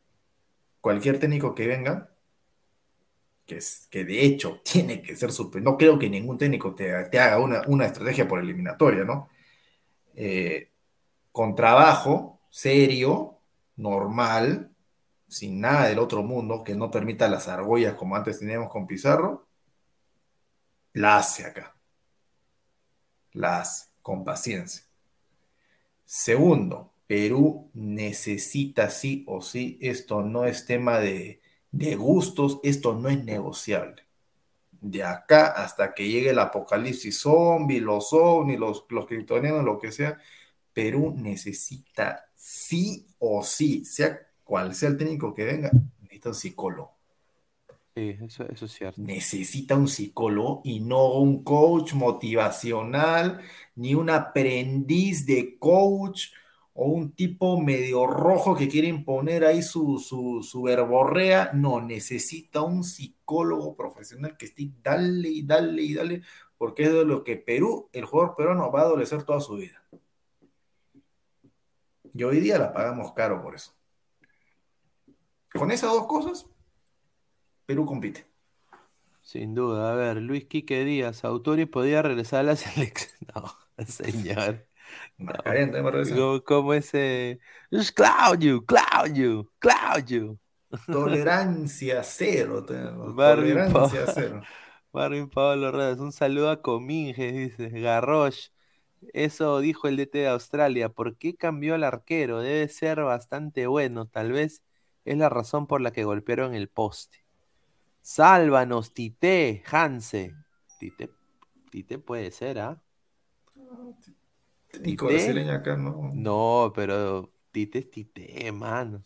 cualquier técnico que venga, que, es, que de hecho tiene que ser super. No creo que ningún técnico te, haga una, una, estrategia por eliminatoria, ¿no? Eh, con trabajo serio, normal, sin nada del otro mundo, que no permita las argollas como antes teníamos con Pizarro, la hace acá. La hace, con paciencia. Segundo, Perú necesita sí o sí, esto no es tema de, de gustos, esto no es negociable. De acá hasta que llegue el apocalipsis zombie, los ovnis, los, los kryptonianos, lo que sea, Perú necesita sí o sí, sea cual sea el técnico que venga, necesita un psicólogo. Sí, eso, eso es cierto. Necesita un psicólogo y no un coach motivacional, ni un aprendiz de coach o un tipo medio rojo que quiere imponer ahí su, su, su verborrea. No, necesita un psicólogo profesional que esté dale y dale y dale, porque es de lo que Perú, el jugador peruano, va a adolecer toda su vida. Y hoy día la pagamos caro por eso. Con esas dos cosas, Perú compite. Sin duda. A ver, Luis Quique Díaz, Autori podía regresar a la selección. No, señor. No. ¿Cómo, ese? Es Claudio, Claudio, Claudio. Tolerancia cero. Tolerancia cero. Marvin Pablo Redes, un saludo a Cominges, dice Garrosh. Eso dijo el DT de Australia. ¿Por qué cambió al arquero? Debe ser bastante bueno. Tal vez es la razón por la que golpearon el poste. Sálvanos, Tite, Hanse. Tite, Tite puede ser, ¿ah? ¿eh? Acá, ¿no? No, pero Tite es Tite, mano.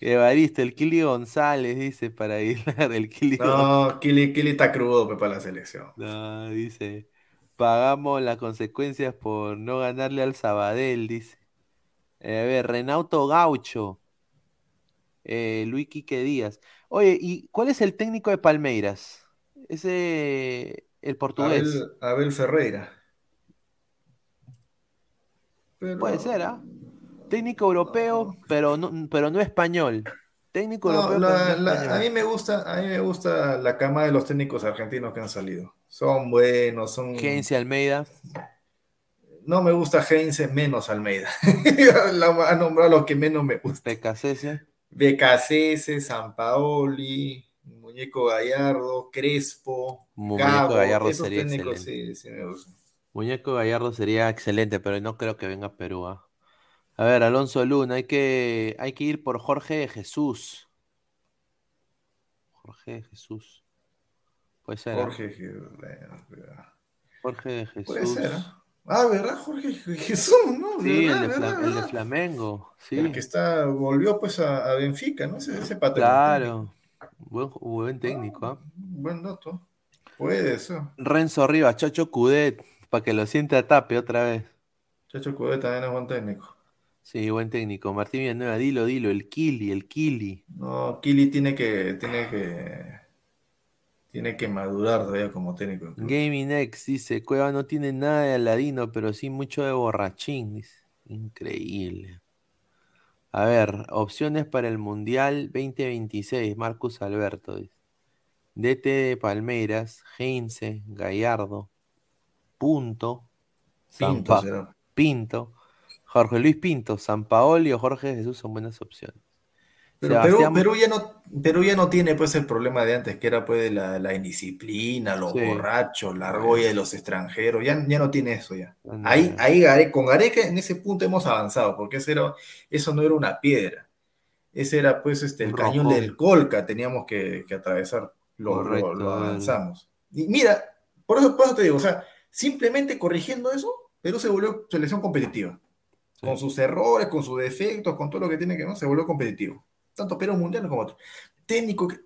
Evaristo, el Kili González dice para ir el Kili No, Kili, Kili está crudo para la selección. No, dice. Pagamos las consecuencias por no ganarle al Sabadell, dice. Eh, a ver, Renauto Gaucho. Eh, Luis Quique Díaz. Oye, ¿y cuál es el técnico de Palmeiras? Ese, el portugués. Abel, Ferreira. Puede ser, ¿ah? Técnico europeo, pero no, pero no español. Técnico europeo. a mí me gusta, a mí me gusta la cama de los técnicos argentinos que han salido. Son buenos, son. Heinze Almeida. No me gusta Heinze, menos Almeida. ha nombrado lo que menos me gusta. PKCS. BKCS, San Paoli, Muñeco Gallardo, Crespo, Muñeco Gallardo sería excelente. Muñeco Gallardo sería excelente, pero no creo que venga a Perú. ¿ah? A ver, Alonso Luna, hay que, hay que ir por Jorge de Jesús. Jorge de Jesús. Puede ser. ¿ah? Jorge, Jorge de Jesús. Puede ser. ¿ah? Ah, ¿verdad? Jorge Jesús, ¿no? Sí, el, de Flamengo. Sí. El que está, volvió pues a, Benfica, ¿no? Ese, ese patrón. Claro. Buen, buen técnico, ¿ah? Buen dato. Puede ser. Renzo Rivas, Chacho Cudet, para que lo siente a tape otra vez. Chacho Cudet también es buen técnico. Sí, buen técnico. Martín Villanueva, dilo, dilo, el Kili, el Kili. No, Kili tiene que, tiene que tiene que madurar todavía como técnico. Gaming X dice, Cueva no tiene nada de aladino, pero sí mucho de borrachín. Increíble. A ver, opciones para el Mundial 2026, Marcus Alberto. DT de Palmeiras, Heinze, Gallardo, Punto, Pinto, Pinto, Jorge Luis Pinto, San Paoli o Jorge Jesús son buenas opciones. Pero Perú, ya no, Perú ya no tiene pues el problema de antes, que era pues la, indisciplina, los borrachos, la argolla de los extranjeros, ya, ya no tiene eso ya. Ahí, ahí con Gareca en ese punto hemos avanzado, porque eso no era una piedra. Ese era pues este, el cañón del Colca, teníamos que, atravesar, lo, lo, avanzamos. Y mira, por eso, por eso te digo, o sea, simplemente corrigiendo eso, Perú se volvió selección competitiva. Con sus errores, con sus defectos, con todo lo que tiene que no, se volvió competitivo tanto Perú mundial como otro. Técnico que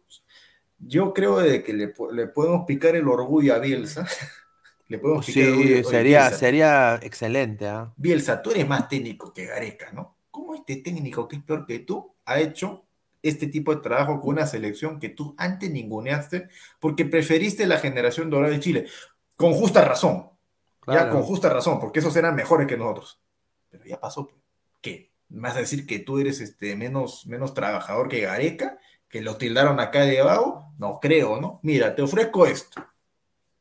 yo creo de que le, podemos picar el orgullo a Bielsa. le podemos picar el orgullo, sería, sería excelente. ¿ah? Bielsa, tú eres más técnico que Gareca, ¿no? ¿Cómo este técnico que es peor que tú ha hecho este tipo de trabajo con una selección que tú antes ninguneaste porque preferiste la generación dorada de Chile? Con justa razón. Ya, con justa razón, porque esos eran mejores que nosotros. Pero ya pasó. Pues. ¿Qué? vas a decir que tú eres este, menos, menos trabajador que Gareca, que lo tildaron acá de abajo, no creo, ¿no? Mira, te ofrezco esto.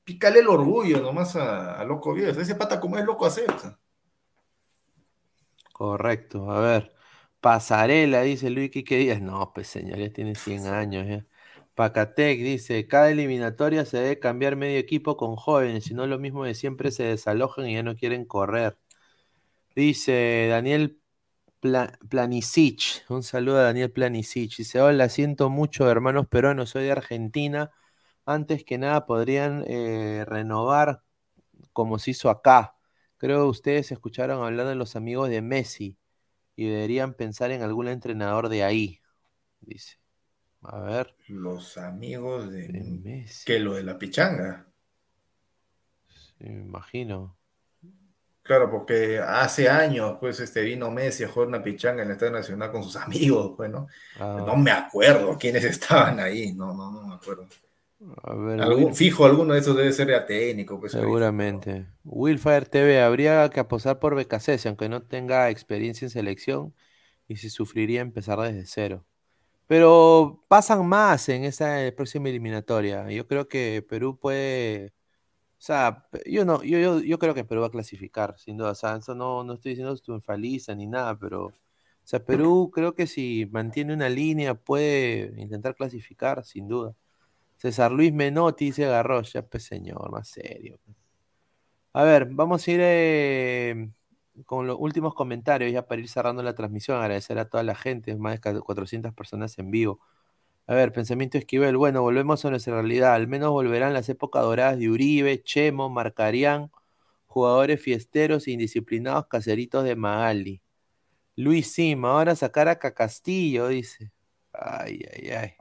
Pícale el orgullo nomás a, Loco Viejo. Ese pata como es loco hacer. Correcto, a ver. Pasarela, dice Luis Quique Díaz. No, pues señor, ya tiene 100 años. Ya. Pacatec dice, cada eliminatoria se debe cambiar medio equipo con jóvenes, si no lo mismo de siempre se desalojan y ya no quieren correr. Dice Daniel Planisic, un saludo a Daniel Planisic. Dice, hola, siento mucho hermanos peruanos, soy de Argentina. Antes que nada podrían eh, renovar como se hizo acá. Creo que ustedes escucharon hablar de los amigos de Messi y deberían pensar en algún entrenador de ahí, dice. A ver. Los amigos de, Messi. ¿Qué? ¿Lo de la pichanga? Sí, me imagino. Claro, porque hace años, pues, este vino Messi a jugar una pichanga en el Estadio Nacional con sus amigos, pues, ¿no? Ah. No me acuerdo quiénes estaban ahí, no, no, no me acuerdo. A ver, fijo, alguno de esos debe ser ya técnico. Pues, Seguramente. Willfire TV, habría que apostar por BKC, aunque no tenga experiencia en selección, y se sufriría empezar desde cero. Pero pasan más en esa próxima eliminatoria. Yo creo que Perú puede. O sea, yo no, yo, yo, creo que Perú va a clasificar, sin duda. O sea, eso no, no estoy diciendo triunfaliza ni nada, pero. O sea, Perú creo que si mantiene una línea puede intentar clasificar, sin duda. César Luis Menotti se agarró, ya pues señor, más serio. A ver, vamos a ir eh, con los últimos comentarios ya para ir cerrando la transmisión. Agradecer a toda la gente, más de 400 personas en vivo. A ver, pensamiento Esquivel. Bueno, volvemos a nuestra realidad. Al menos volverán las épocas doradas de Uribe, Chemo, Marcarián, jugadores fiesteros e indisciplinados caseritos de Magali. Luis Sim, ahora sacar a Castillo, dice. Ay, ay, ay.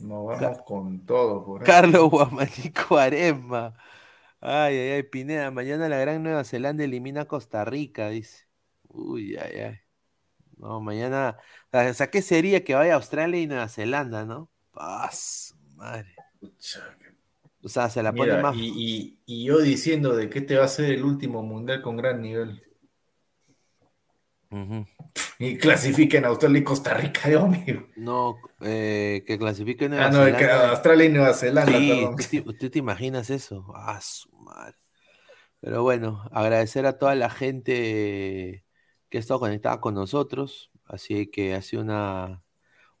No vamos con todo. Por Carlos Guamanico Arema. Ay, ay, ay, Pineda. Mañana la Gran Nueva Zelanda elimina a Costa Rica, dice. Uy, ay, ay. No, mañana. O sea, ¿qué sería que vaya a Australia y Nueva Zelanda, no? Paz, madre. O sea, se la pone más. Y, y, yo diciendo de que este va a ser el último mundial con gran nivel. Y clasifiquen Australia y Costa Rica, Dios mío. No, eh, que clasifiquen Nueva ah, no, Zelanda. Australia y Nueva Zelanda, sí, ¿Usted te imaginas eso? Ah, su madre. Pero bueno, agradecer a toda la gente que ha estado conectada con nosotros. Así que ha sido una,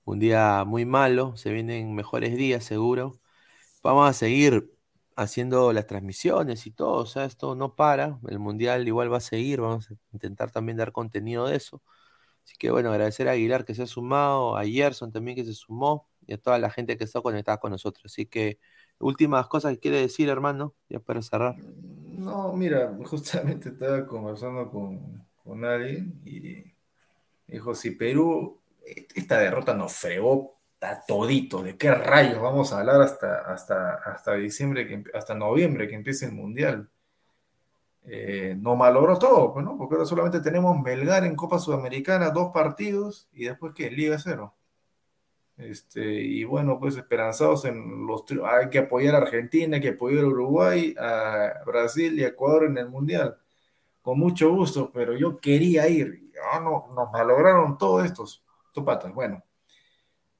un día muy malo. Se vienen mejores días, seguro. Vamos a seguir haciendo las transmisiones y todo, o sea, esto no para, el mundial igual va a seguir, vamos a intentar también dar contenido de eso. Así que bueno, agradecer a Aguilar que se ha sumado, a Gerson también que se sumó y a toda la gente que está conectada con nosotros. Así que últimas cosas que quiere decir, hermano, ya para cerrar. No, mira, justamente estaba conversando con, con alguien y dijo, si Perú, esta derrota nos fregó todito, ¿de qué rayos vamos a hablar hasta, hasta, hasta diciembre, que, hasta noviembre que empiece el Mundial? Eh, no malogró todo, pues, ¿no? Porque ahora solamente tenemos Melgar en Copa Sudamericana, dos partidos, y después ¿qué? Liga cero. Este, y bueno, pues esperanzados en los hay que apoyar a Argentina, hay que apoyar a Uruguay, a Brasil y a Ecuador en el Mundial. Con mucho gusto, pero yo quería ir. no, nos malograron todos estos topatas. Bueno,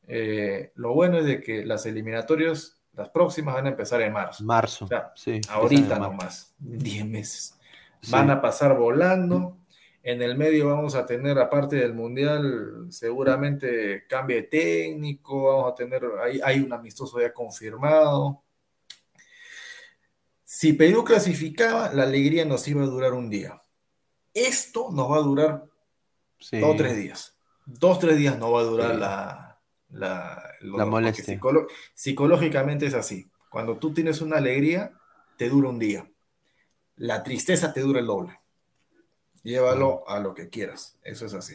eh, lo bueno es de que las eliminatorias, las próximas, van a empezar en marzo. Marzo, sí. Ahorita nomás, 10 meses. Van a pasar volando. En el medio vamos a tener, aparte del Mundial, seguramente cambio de técnico, vamos a tener, hay, hay un amistoso ya confirmado. Si Perú clasificaba, la alegría nos iba a durar un día. Esto nos va a durar dos o tres días. Dos o tres días no va a durar la, la, molestia. psicológicamente es así. Cuando tú tienes una alegría, te dura un día. La tristeza te dura el doble. Llévalo a lo que quieras. Eso es así.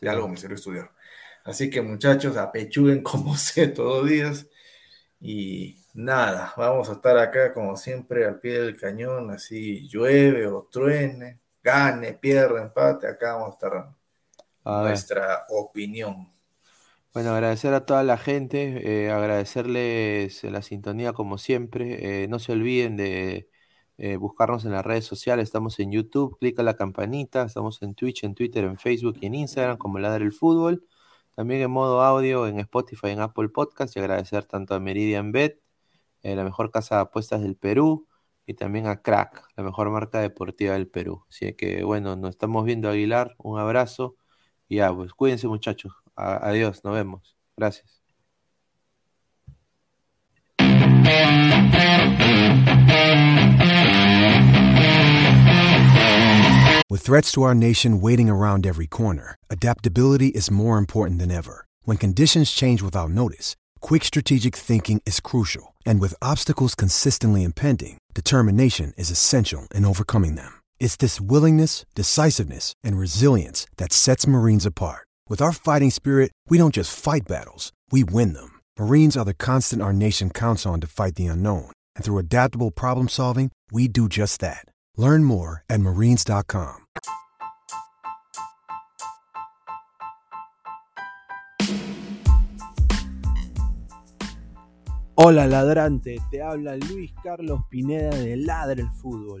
Ya lo me estudiar. Así que muchachos, apechuguen como sé todos días. Y nada, vamos a estar acá como siempre al pie del cañón, así llueve o truene, gane, pierda, empate, acá vamos a estar nuestra opinión. Bueno, agradecer a toda la gente, eh, agradecerles la sintonía como siempre. Eh, no se olviden de eh, buscarnos en las redes sociales. Estamos en YouTube, clica la campanita. Estamos en Twitch, en Twitter, en Facebook y en Instagram como Ladra el Fútbol. También en modo audio en Spotify, en Apple Podcast. Y agradecer tanto a Meridian Bet, la mejor casa de apuestas del Perú. y también a Crack, la mejor marca deportiva del Perú. Así que bueno, nos estamos viendo Aguilar, un abrazo y ya, pues cuídense muchachos. Adiós, nos vemos. Gracias. With threats to our nation waiting around every corner, adaptability is more important than ever. When conditions change without notice, quick strategic thinking is crucial. And with obstacles consistently impending, determination is essential in overcoming them. It's this willingness, decisiveness, and resilience that sets Marines apart. With our fighting spirit, we don't just fight battles, we win them. Marines are the constant our nation counts on to fight the unknown. And through adaptable problem solving, we do just that. Learn more at marines.com. Hola ladrante, te habla Luis Carlos Pineda de Ladre el Fútbol.